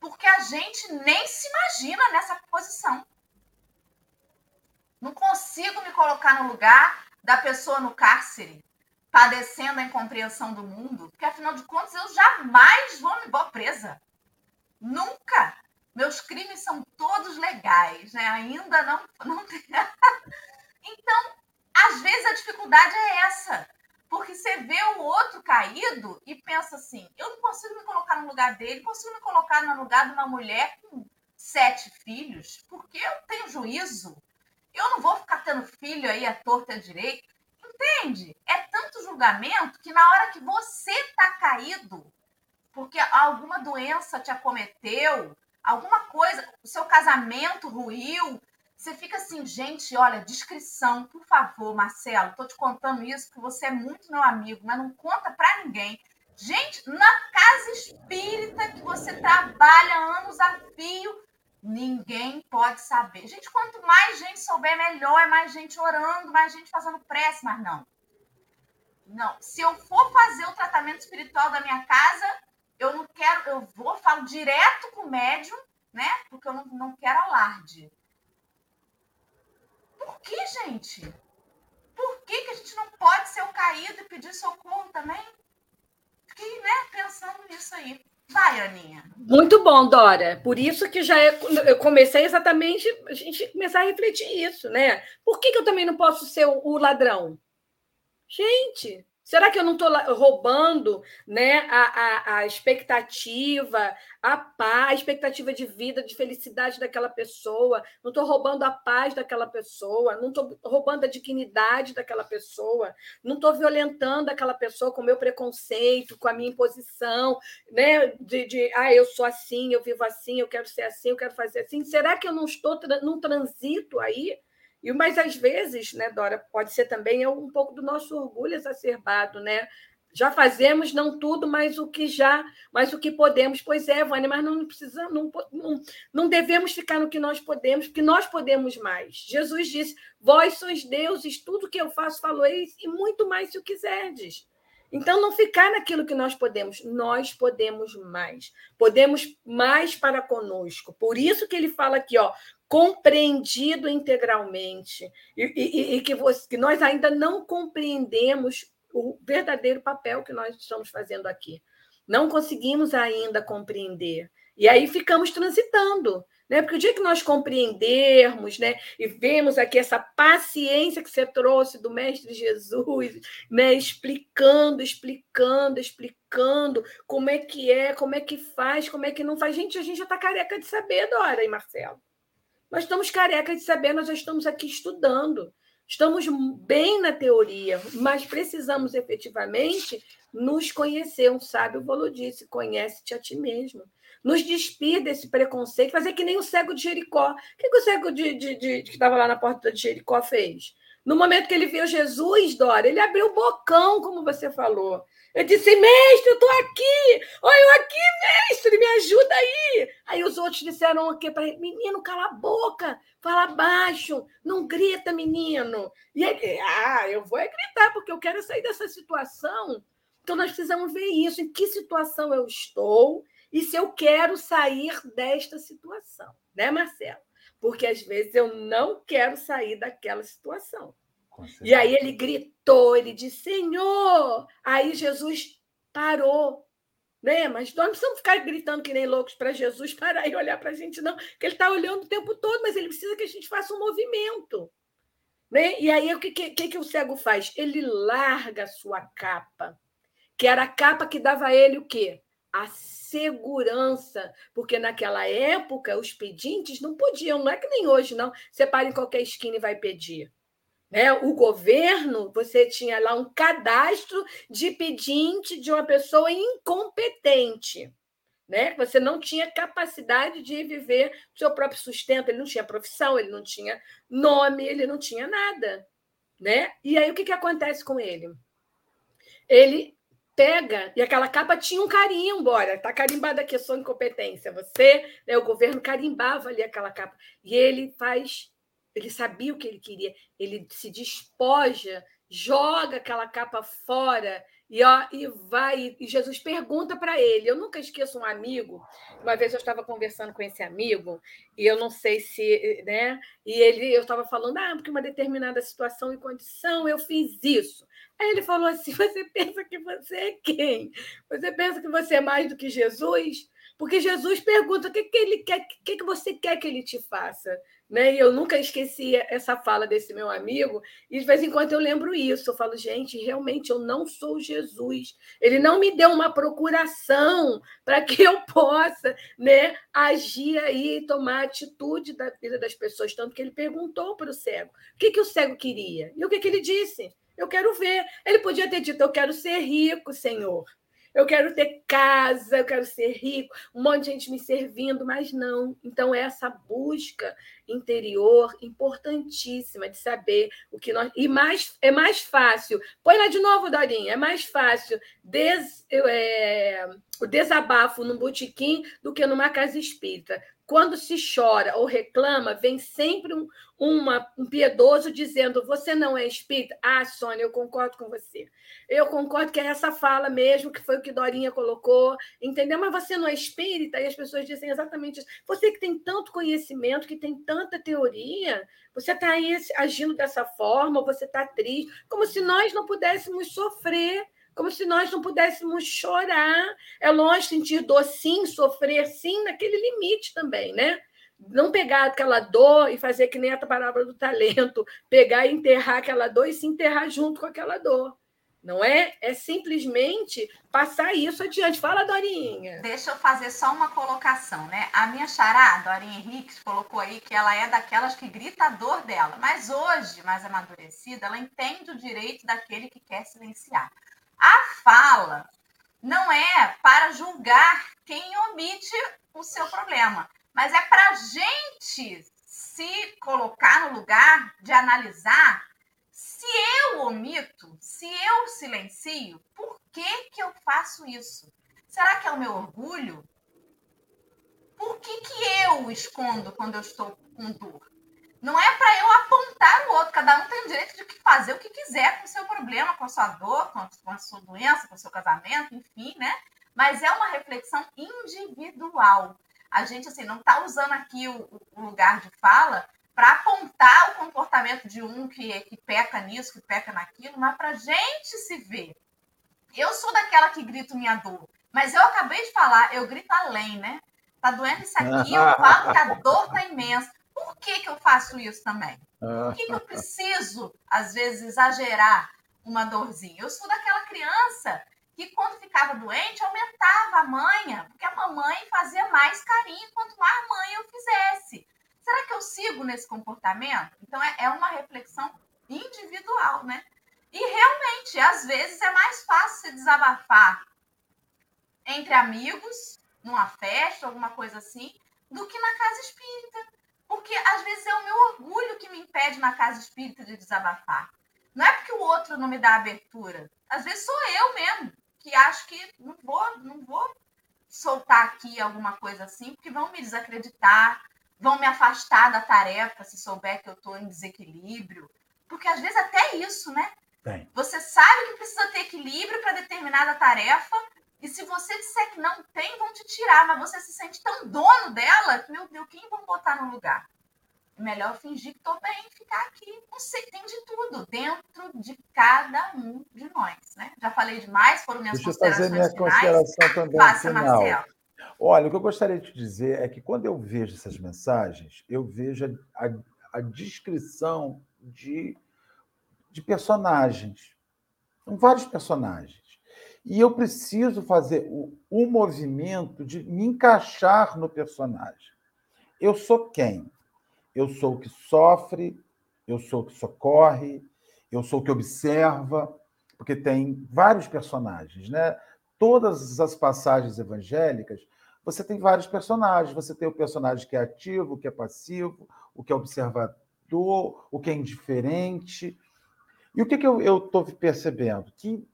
porque a gente nem se imagina nessa posição. Não consigo me colocar no lugar da pessoa no cárcere, padecendo a incompreensão do mundo, porque afinal de contas eu jamais vou me embora presa. Nunca. Meus crimes são todos legais, né? Ainda não, não tem... Então, às vezes a dificuldade é essa porque você vê o outro caído e pensa assim: eu não consigo me colocar no lugar dele, consigo me colocar no lugar de uma mulher com sete filhos, porque eu tenho juízo. Eu não vou ficar tendo filho aí à torta à direita. Entende? É tanto julgamento que na hora que você tá caído, porque alguma doença te acometeu, alguma coisa, o seu casamento ruiu, você fica assim, gente, olha, descrição, por favor, Marcelo, tô te contando isso porque você é muito meu amigo, mas não conta para ninguém. Gente, na casa espírita que você trabalha anos a fio, ninguém pode saber. Gente, quanto mais gente souber, melhor. É mais gente orando, mais gente fazendo prece, mas não. Não. Se eu for fazer o tratamento espiritual da minha casa, eu não quero, eu vou, falo direto com o médium, né? Porque eu não, não quero alarde. Por que, gente? Por que, que a gente não pode ser o caído e pedir socorro também? Fiquei, né, pensando nisso aí. Vai, Aninha. Muito bom, Dora. Por isso que já é, eu comecei exatamente a gente começar a refletir isso, né? Por que, que eu também não posso ser o, o ladrão? Gente, Será que eu não estou roubando né, a, a, a, expectativa, a paz, a expectativa de vida, de felicidade daquela pessoa? Não estou roubando a paz daquela pessoa, não estou roubando a dignidade daquela pessoa, não estou violentando aquela pessoa com o meu preconceito, com a minha imposição, né? De, de ah, eu sou assim, eu vivo assim, eu quero ser assim, eu quero fazer assim. Será que eu não estou num transito aí? E mas às vezes, né, Dora, pode ser também um pouco do nosso orgulho exacerbado, né? Já fazemos não tudo, mas o que já, mas o que podemos. Pois é, Vânia, mas não precisamos, não, não, não devemos ficar no que nós podemos, porque nós podemos mais. Jesus disse: Vós sois deuses, tudo que eu faço, faloeis, e muito mais se o quiserdes. Então, não ficar naquilo que nós podemos, nós podemos mais. Podemos mais para conosco. Por isso que ele fala aqui, ó, compreendido integralmente, e, e, e que, você, que nós ainda não compreendemos o verdadeiro papel que nós estamos fazendo aqui. Não conseguimos ainda compreender. E aí ficamos transitando. Né? Porque o dia que nós compreendermos né, e vemos aqui essa paciência que você trouxe do Mestre Jesus, né, explicando, explicando, explicando como é que é, como é que faz, como é que não faz. Gente, a gente já está careca de saber, Dora e Marcelo. Nós estamos carecas de saber, nós já estamos aqui estudando. Estamos bem na teoria, mas precisamos efetivamente nos conhecer. Um sábio Volo disse: conhece-te a ti mesmo. Nos despir desse preconceito, fazer que nem o cego de Jericó. O que, que o cego de, de, de que estava lá na porta de Jericó fez? No momento que ele viu Jesus, Dora, ele abriu o bocão, como você falou. Eu disse, mestre, eu estou aqui. Olha eu aqui, mestre, me ajuda aí. Aí os outros disseram o quê para ele? Menino, cala a boca, fala baixo, não grita, menino. E ele, ah, eu vou é gritar, porque eu quero sair dessa situação. Então nós precisamos ver isso, em que situação eu estou e se eu quero sair desta situação, né, Marcelo? Porque às vezes eu não quero sair daquela situação. E aí ele gritou, ele disse: Senhor! Aí Jesus parou. Né? Mas nós não precisamos ficar gritando que nem loucos para Jesus parar e olhar para a gente, não, porque ele está olhando o tempo todo, mas ele precisa que a gente faça um movimento. Né? E aí o que, que, que o cego faz? Ele larga a sua capa, que era a capa que dava a ele o quê? A segurança, porque naquela época os pedintes não podiam, não é que nem hoje, não. Você para em qualquer esquina e vai pedir. Né? O governo, você tinha lá um cadastro de pedinte de uma pessoa incompetente. Né? Você não tinha capacidade de viver o seu próprio sustento, ele não tinha profissão, ele não tinha nome, ele não tinha nada. Né? E aí o que, que acontece com ele? Ele pega, e aquela capa tinha um carimbo, olha, está carimbada aqui a sua incompetência. Você, né, o governo carimbava ali aquela capa. E ele faz ele sabia o que ele queria, ele se despoja, joga aquela capa fora e, ó, e vai. E Jesus pergunta para ele. Eu nunca esqueço um amigo. Uma vez eu estava conversando com esse amigo, e eu não sei se. Né, e ele, eu estava falando, ah, porque uma determinada situação e condição eu fiz isso. Aí ele falou assim: Você pensa que você é quem? Você pensa que você é mais do que Jesus? Porque Jesus pergunta: o que, que ele quer, o que, que você quer que ele te faça? Né? E eu nunca esqueci essa fala desse meu amigo, e de vez em quando eu lembro isso. Eu falo, gente, realmente eu não sou Jesus. Ele não me deu uma procuração para que eu possa né, agir aí e tomar atitude da vida das pessoas. Tanto que ele perguntou para o cego o que, que o cego queria. E o que, que ele disse? Eu quero ver. Ele podia ter dito, eu quero ser rico, Senhor. eu quero ter casa, eu quero ser rico, um monte de gente me servindo, mas não. Então, essa busca interior importantíssima de saber o que nós. E mais, é mais fácil. Põe lá de novo, Dorinha, é mais fácil des, é, o desabafo num botequim do que numa casa espírita. Quando se chora ou reclama, vem sempre um, uma, um piedoso dizendo: Você não é espírita? Ah, Sônia, eu concordo com você. Eu concordo que é essa fala mesmo, que foi o que Dorinha colocou, entendeu? Mas você não é espírita? E as pessoas dizem exatamente isso. Você que tem tanto conhecimento, que tem tanta teoria, você está aí agindo dessa forma, você está triste, como se nós não pudéssemos sofrer como se nós não pudéssemos chorar. É longe sentir dor, sim, sofrer, sim, naquele limite também, né? Não pegar aquela dor e fazer que nem a palavra do talento, pegar e enterrar aquela dor e se enterrar junto com aquela dor. Não é? É simplesmente passar isso adiante. Fala, Dorinha. Deixa eu fazer só uma colocação, né? A minha xará, Dorinha Henriques, colocou aí que ela é daquelas que grita a dor dela. Mas hoje, mais amadurecida, ela entende o direito daquele que quer silenciar. A fala não é para julgar quem omite o seu problema, mas é para a gente se colocar no lugar de analisar se eu omito, se eu silencio, por que, que eu faço isso? Será que é o meu orgulho? Por que, que eu escondo quando eu estou com dor? Não é para eu apontar o outro, cada um tem o direito de fazer o que quiser com o seu problema, com a sua dor, com a sua doença, com o seu casamento, enfim, né? Mas é uma reflexão individual. A gente, assim, não está usando aqui o, o, lugar de fala para apontar o comportamento de um que, que peca nisso, que peca naquilo, mas para a gente se ver. Eu sou daquela que grito minha dor, mas eu acabei de falar, eu grito além, né? Tá doendo isso aqui, eu falo que a dor tá imensa. Por que, que eu faço isso também? Por que, que eu preciso, às vezes, exagerar uma dorzinha? Eu sou daquela criança que, quando ficava doente, aumentava a manha, porque a mamãe fazia mais carinho quanto mais mãe eu fizesse. Será que eu sigo nesse comportamento? Então, é, é uma reflexão individual, né? E realmente, às vezes, é mais fácil se desabafar entre amigos, numa festa, alguma coisa assim, do que na casa espírita. Porque às vezes é o meu orgulho que me impede na casa espírita de desabafar. Não é porque o outro não me dá abertura. Às vezes sou eu mesmo que acho que não vou, não vou soltar aqui alguma coisa assim, porque vão me desacreditar, vão me afastar da tarefa se souber que eu estou em desequilíbrio. Porque às vezes até isso, né? Bem. Você sabe que precisa ter equilíbrio para determinada tarefa, e se você disser que não tem, vão te tirar, mas você se sente tão dono dela que, meu Deus, quem vão botar no lugar? É melhor fingir que estou bem e ficar aqui. Não sei, tem de tudo dentro de cada um de nós, né? Já falei demais, foram minhas Deixa considerações eu fazer minha finais. consideração também Faça, final. Marcelo. Olha, o que eu gostaria de dizer é que quando eu vejo essas mensagens, eu vejo a, a, a descrição de, de personagens. São vários personagens. E eu preciso fazer o, o movimento de me encaixar no personagem. Eu sou quem? Eu sou o que sofre, eu sou o que socorre, eu sou o que observa, porque tem vários personagens, né? Todas as passagens evangélicas, você tem vários personagens. Você tem o personagem que é ativo, que é passivo, o que é observador, o que é indiferente. E o que, que eu estou percebendo? Que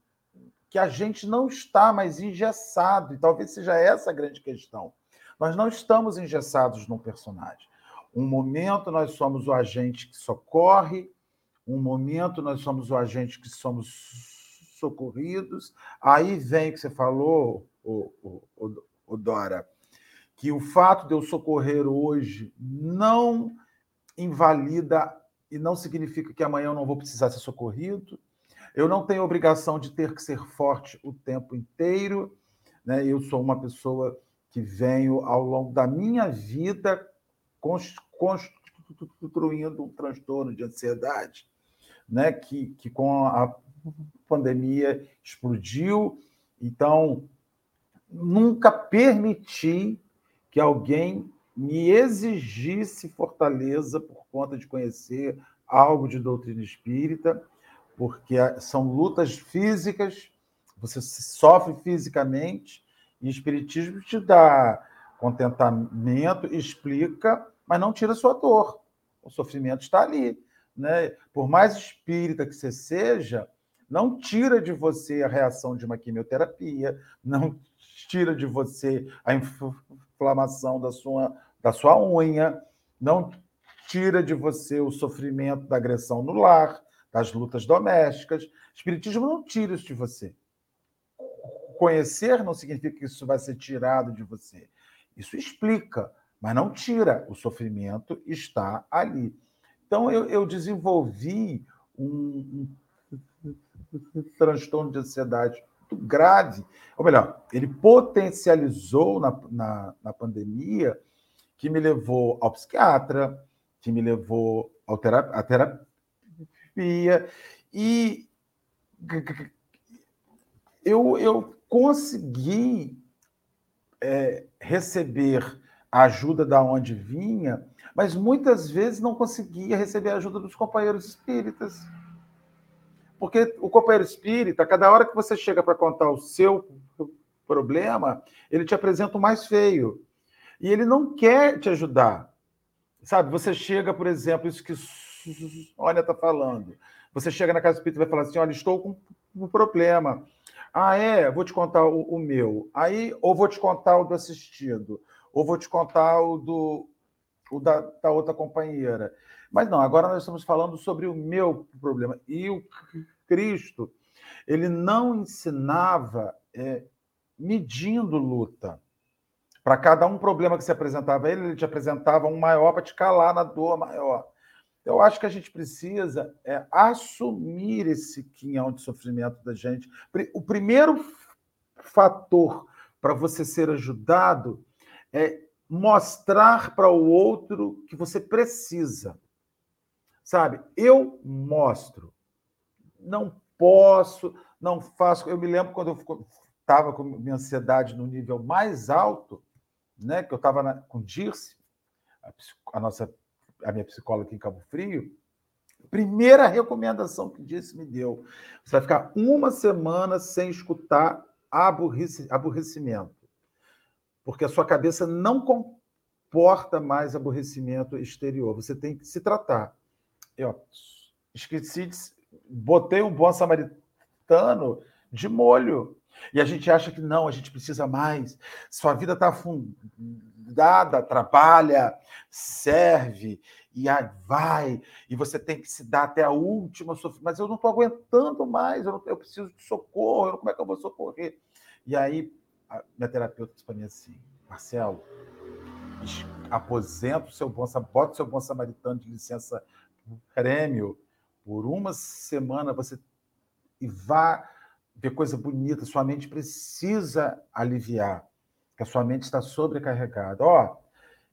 que a gente não está mais engessado, e talvez seja essa a grande questão. Nós não estamos engessados num personagem. Um momento nós somos o agente que socorre, um momento nós somos o agente que somos socorridos. Aí vem o que você falou, o, o, Dora, que o fato de eu socorrer hoje não invalida e não significa que amanhã eu não vou precisar ser socorrido. Eu não tenho obrigação de ter que ser forte o tempo inteiro. Né? Eu sou uma pessoa que venho, ao longo da minha vida, construindo um transtorno de ansiedade, né? que, que com a pandemia explodiu. Então, nunca permiti que alguém me exigisse fortaleza por conta de conhecer algo de doutrina espírita porque são lutas físicas, Você sofre fisicamente e o Espiritismo te dá contentamento, explica, mas não tira sua dor. O sofrimento está ali. Né? Por mais espírita que você seja, não tira de você a reação de uma quimioterapia, não tira de você a inflamação da sua, da sua unha, não tira de você o sofrimento da agressão no lar, das lutas domésticas. Espiritismo não tira isso de você. Conhecer não significa que isso vai ser tirado de você. Isso explica, mas não tira. O sofrimento está ali. Então, eu, eu desenvolvi um, um transtorno de ansiedade grave, ou melhor, ele potencializou na, na, na pandemia, que me levou ao psiquiatra, que me levou ao terapia, à terapia, e eu, eu consegui é, receber a ajuda da onde vinha, mas muitas vezes não conseguia receber a ajuda dos companheiros espíritas. Porque o companheiro espírita, cada hora que você chega para contar o seu problema, ele te apresenta o mais feio. E ele não quer te ajudar. Sabe, você chega, por exemplo, isso que Olha está falando. Você chega na casa espírita e vai falar assim: olha, estou com um problema. Ah, é? Vou te contar o, o, meu. Aí, ou vou te contar o do assistido, ou vou te contar o do o da, da outra companheira. Mas não, agora nós estamos falando sobre o meu problema. E o Cristo, ele não ensinava é, medindo luta. Para cada um problema que se apresentava a ele, ele te apresentava um maior para te calar na dor maior. Eu acho que a gente precisa é, assumir esse quinhão de sofrimento da gente. O primeiro fator para você ser ajudado é mostrar para o outro que você precisa. Sabe? Eu mostro. Não posso, não faço. Eu me lembro quando eu estava com minha ansiedade no nível mais alto, né, que eu estava com Dirce, a, a, nossa, a minha psicóloga aqui em Cabo Frio, primeira recomendação que Dirce me deu, você vai ficar uma semana sem escutar aborreci, aborrecimento, porque a sua cabeça não comporta mais aborrecimento exterior, você tem que se tratar. Eu esqueci de botei um bom samaritano de molho. E a gente acha que não, a gente precisa mais. Sua vida está afundada, trabalha, serve, e aí vai, e você tem que se dar até a última sofrimento. Mas eu não estou aguentando mais, eu, não, eu preciso de socorro, como é que eu vou socorrer? E aí, a minha terapeuta disse para mim assim: Marcelo, aposenta o seu bom, bota o seu bom samaritano de licença prêmio por uma semana você e vá ver coisa bonita. Sua mente precisa aliviar, que a sua mente está sobrecarregada. Ó,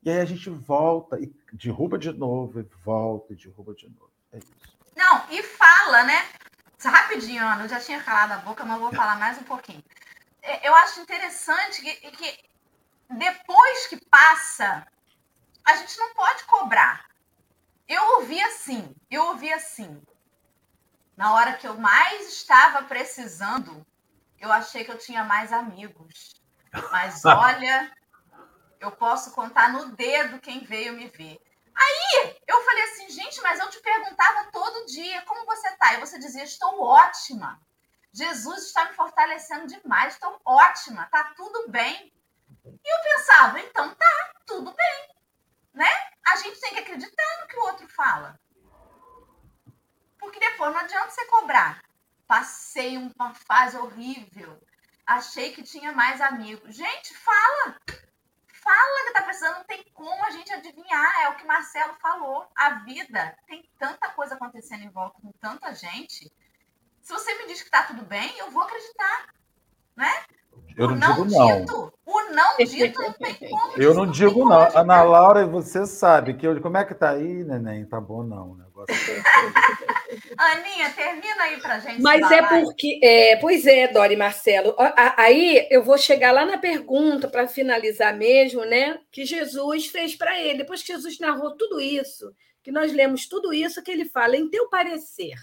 e aí a gente volta e derruba de novo, e volta e derruba de novo. É isso. Não, e fala, né? Rapidinho, Ana, eu já tinha calado a boca, mas vou falar mais um pouquinho. É, eu acho interessante que, que depois que passa, a gente não pode cobrar. Eu ouvi assim, eu ouvi assim. Na hora que eu mais estava precisando, eu achei que eu tinha mais amigos. Mas olha, eu posso contar no dedo quem veio me ver. Aí eu falei assim, gente, mas eu te perguntava todo dia como você tá. E você dizia, estou ótima. Jesus está me fortalecendo demais, estou ótima, tá tudo bem. E eu pensava, então tá, tudo bem, né? A gente tem que acreditar no que o outro fala. Porque depois não adianta você cobrar. Passei uma fase horrível. Achei que tinha mais amigos. Gente, fala. Fala que tá precisando, não tem como a gente adivinhar. É o que Marcelo falou. A vida tem tanta coisa acontecendo em volta com tanta gente. Se você me diz que tá tudo bem, eu vou acreditar. Né? Eu não, não digo não. Dito, o não dito não tem como. Eu não digo não. Ana Laura, você sabe que eu, como é que tá aí, neném? Tá bom não, o negócio. Aninha, termina aí pra gente. Mas é porque, é, pois é, Dori Marcelo. Aí eu vou chegar lá na pergunta para finalizar mesmo, né? Que Jesus fez para ele. Depois que Jesus narrou tudo isso, que nós lemos tudo isso, que ele fala, em teu parecer,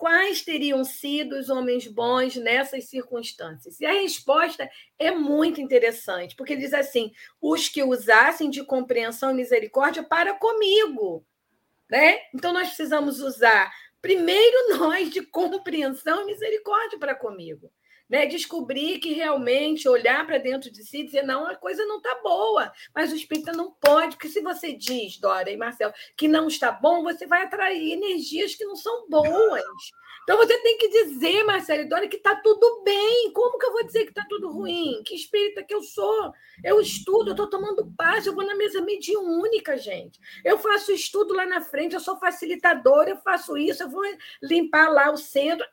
quais teriam sido os homens bons nessas circunstâncias? E a resposta é muito interessante, porque diz assim: os que usassem de compreensão e misericórdia para comigo. Né? Então, nós precisamos usar primeiro nós de compreensão e misericórdia para comigo né? Descobrir que realmente olhar para dentro de si e dizer, não, a coisa não está boa. Mas o espírita não pode, porque se você diz, Dora e Marcelo, que não está bom, você vai atrair energias que não são boas. Então você tem que dizer, Marcelo e Dora, que está tudo bem. Como que eu vou dizer que está tudo ruim? Que espírita que eu sou? Eu estudo, eu estou tomando paz, eu vou na mesa mediúnica, gente. Eu faço estudo lá na frente, eu sou facilitadora, eu faço isso, eu vou limpar lá o centro.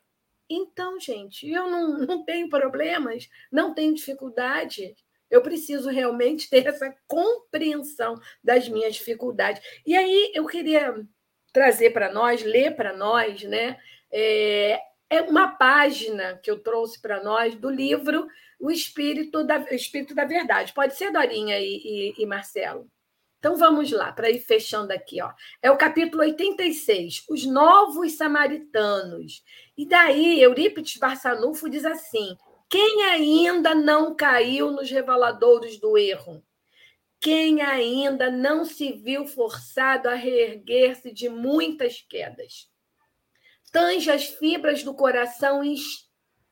Então, gente, eu não, não tenho problemas, não tenho dificuldade. Eu preciso realmente ter essa compreensão das minhas dificuldades. E aí eu queria trazer para nós, ler para nós, né? É, é uma página que eu trouxe para nós do livro O Espírito da, o Espírito da Verdade. Pode ser, Dorinha e, e, e Marcelo? Então vamos lá, para ir fechando aqui. Ó. É o capítulo 86, Os Novos Samaritanos. E daí, Eurípides Barçanufo diz assim: quem ainda não caiu nos reveladouros do erro? Quem ainda não se viu forçado a reerguer-se de muitas quedas? Tange as fibras do coração e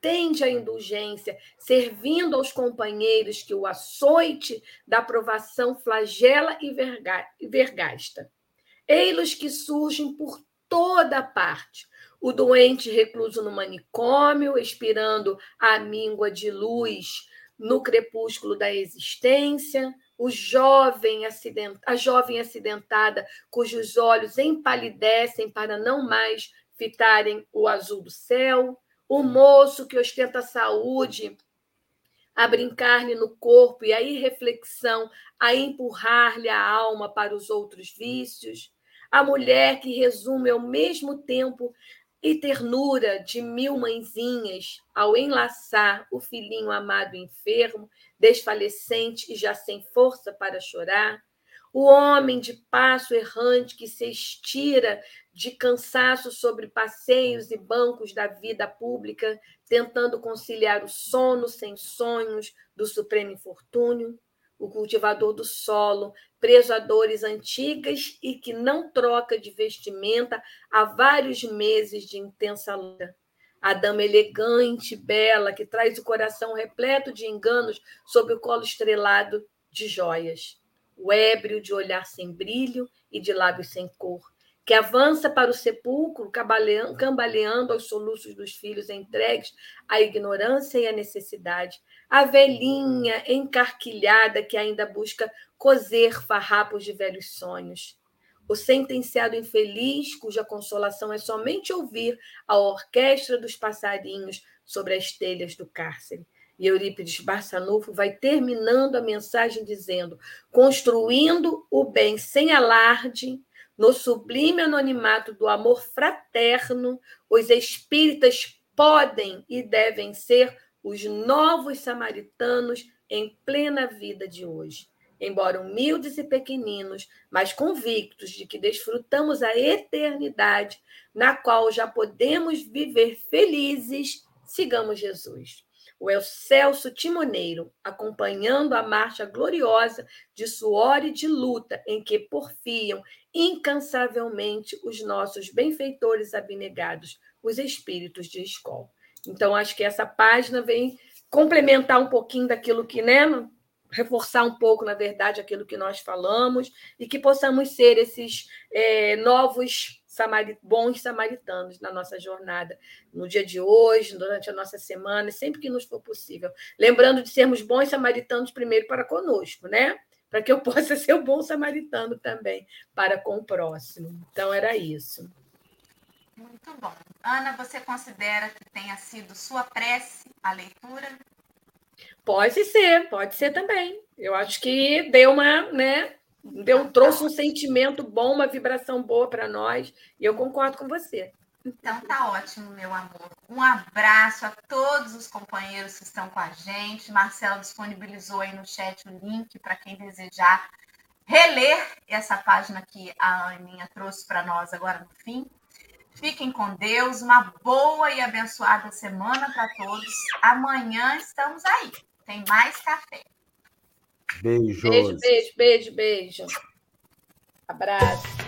estende a indulgência, servindo aos companheiros que o açoite da provação flagela e vergasta. Ei-los que surgem por toda parte. O doente recluso no manicômio, expirando a míngua de luz no crepúsculo da existência, o jovem acident... a jovem acidentada cujos olhos empalidecem para não mais fitarem o azul do céu, o moço que ostenta saúde a brincar-lhe no corpo e a irreflexão a empurrar-lhe a alma para os outros vícios, a mulher que resume ao mesmo tempo e ternura de mil mãezinhas ao enlaçar o filhinho amado enfermo, desfalecente e já sem força para chorar, o homem de passo errante que se estira de cansaço sobre passeios e bancos da vida pública, tentando conciliar o sono sem sonhos do supremo infortúnio, o cultivador do solo, preso a dores antigas e que não troca de vestimenta há vários meses de intensa luta. A dama elegante, bela, que traz o coração repleto de enganos sob o colo estrelado de joias o ébrio de olhar sem brilho e de lábios sem cor, que avança para o sepulcro, cambaleando aos soluços dos filhos entregues à ignorância e à necessidade, a velhinha encarquilhada que ainda busca cozer farrapos de velhos sonhos, o sentenciado infeliz, cuja consolação é somente ouvir a orquestra dos passarinhos sobre as telhas do cárcere, e Eurípides Barçanufo vai terminando a mensagem dizendo: construindo o bem sem alarde, no sublime anonimato do amor fraterno, os espíritas podem e devem ser os novos samaritanos em plena vida de hoje. Embora humildes e pequeninos, mas convictos de que desfrutamos a eternidade, na qual já podemos viver felizes, sigamos Jesus o Excelso Timoneiro, acompanhando a marcha gloriosa de suor e de luta em que porfiam incansavelmente os nossos benfeitores abnegados, os espíritos de escola. Então, acho que essa página vem complementar um pouquinho daquilo que, né, reforçar um pouco, na verdade, aquilo que nós falamos e que possamos ser esses é, novos bons samaritanos na nossa jornada, no dia de hoje, durante a nossa semana, sempre que nos for possível. Lembrando de sermos bons samaritanos primeiro para conosco, né? Para que eu possa ser o um bom samaritano também para com o próximo. Então, era isso. Muito bom. Ana, você considera que tenha sido sua prece a leitura? Pode ser, pode ser também. Eu acho que deu uma, né, deu, trouxe um sentimento bom, uma vibração boa para nós, e eu concordo com você. Então tá ótimo, meu amor. Um abraço a todos os companheiros que estão com a gente. Marcela disponibilizou aí no chat o link para quem desejar reler essa página que a Aninha trouxe para nós agora no fim. Fiquem com Deus, uma boa e abençoada semana para todos. Amanhã estamos aí. Tem mais café. Beijos. Beijo, beijo, beijo, beijo. Abraço.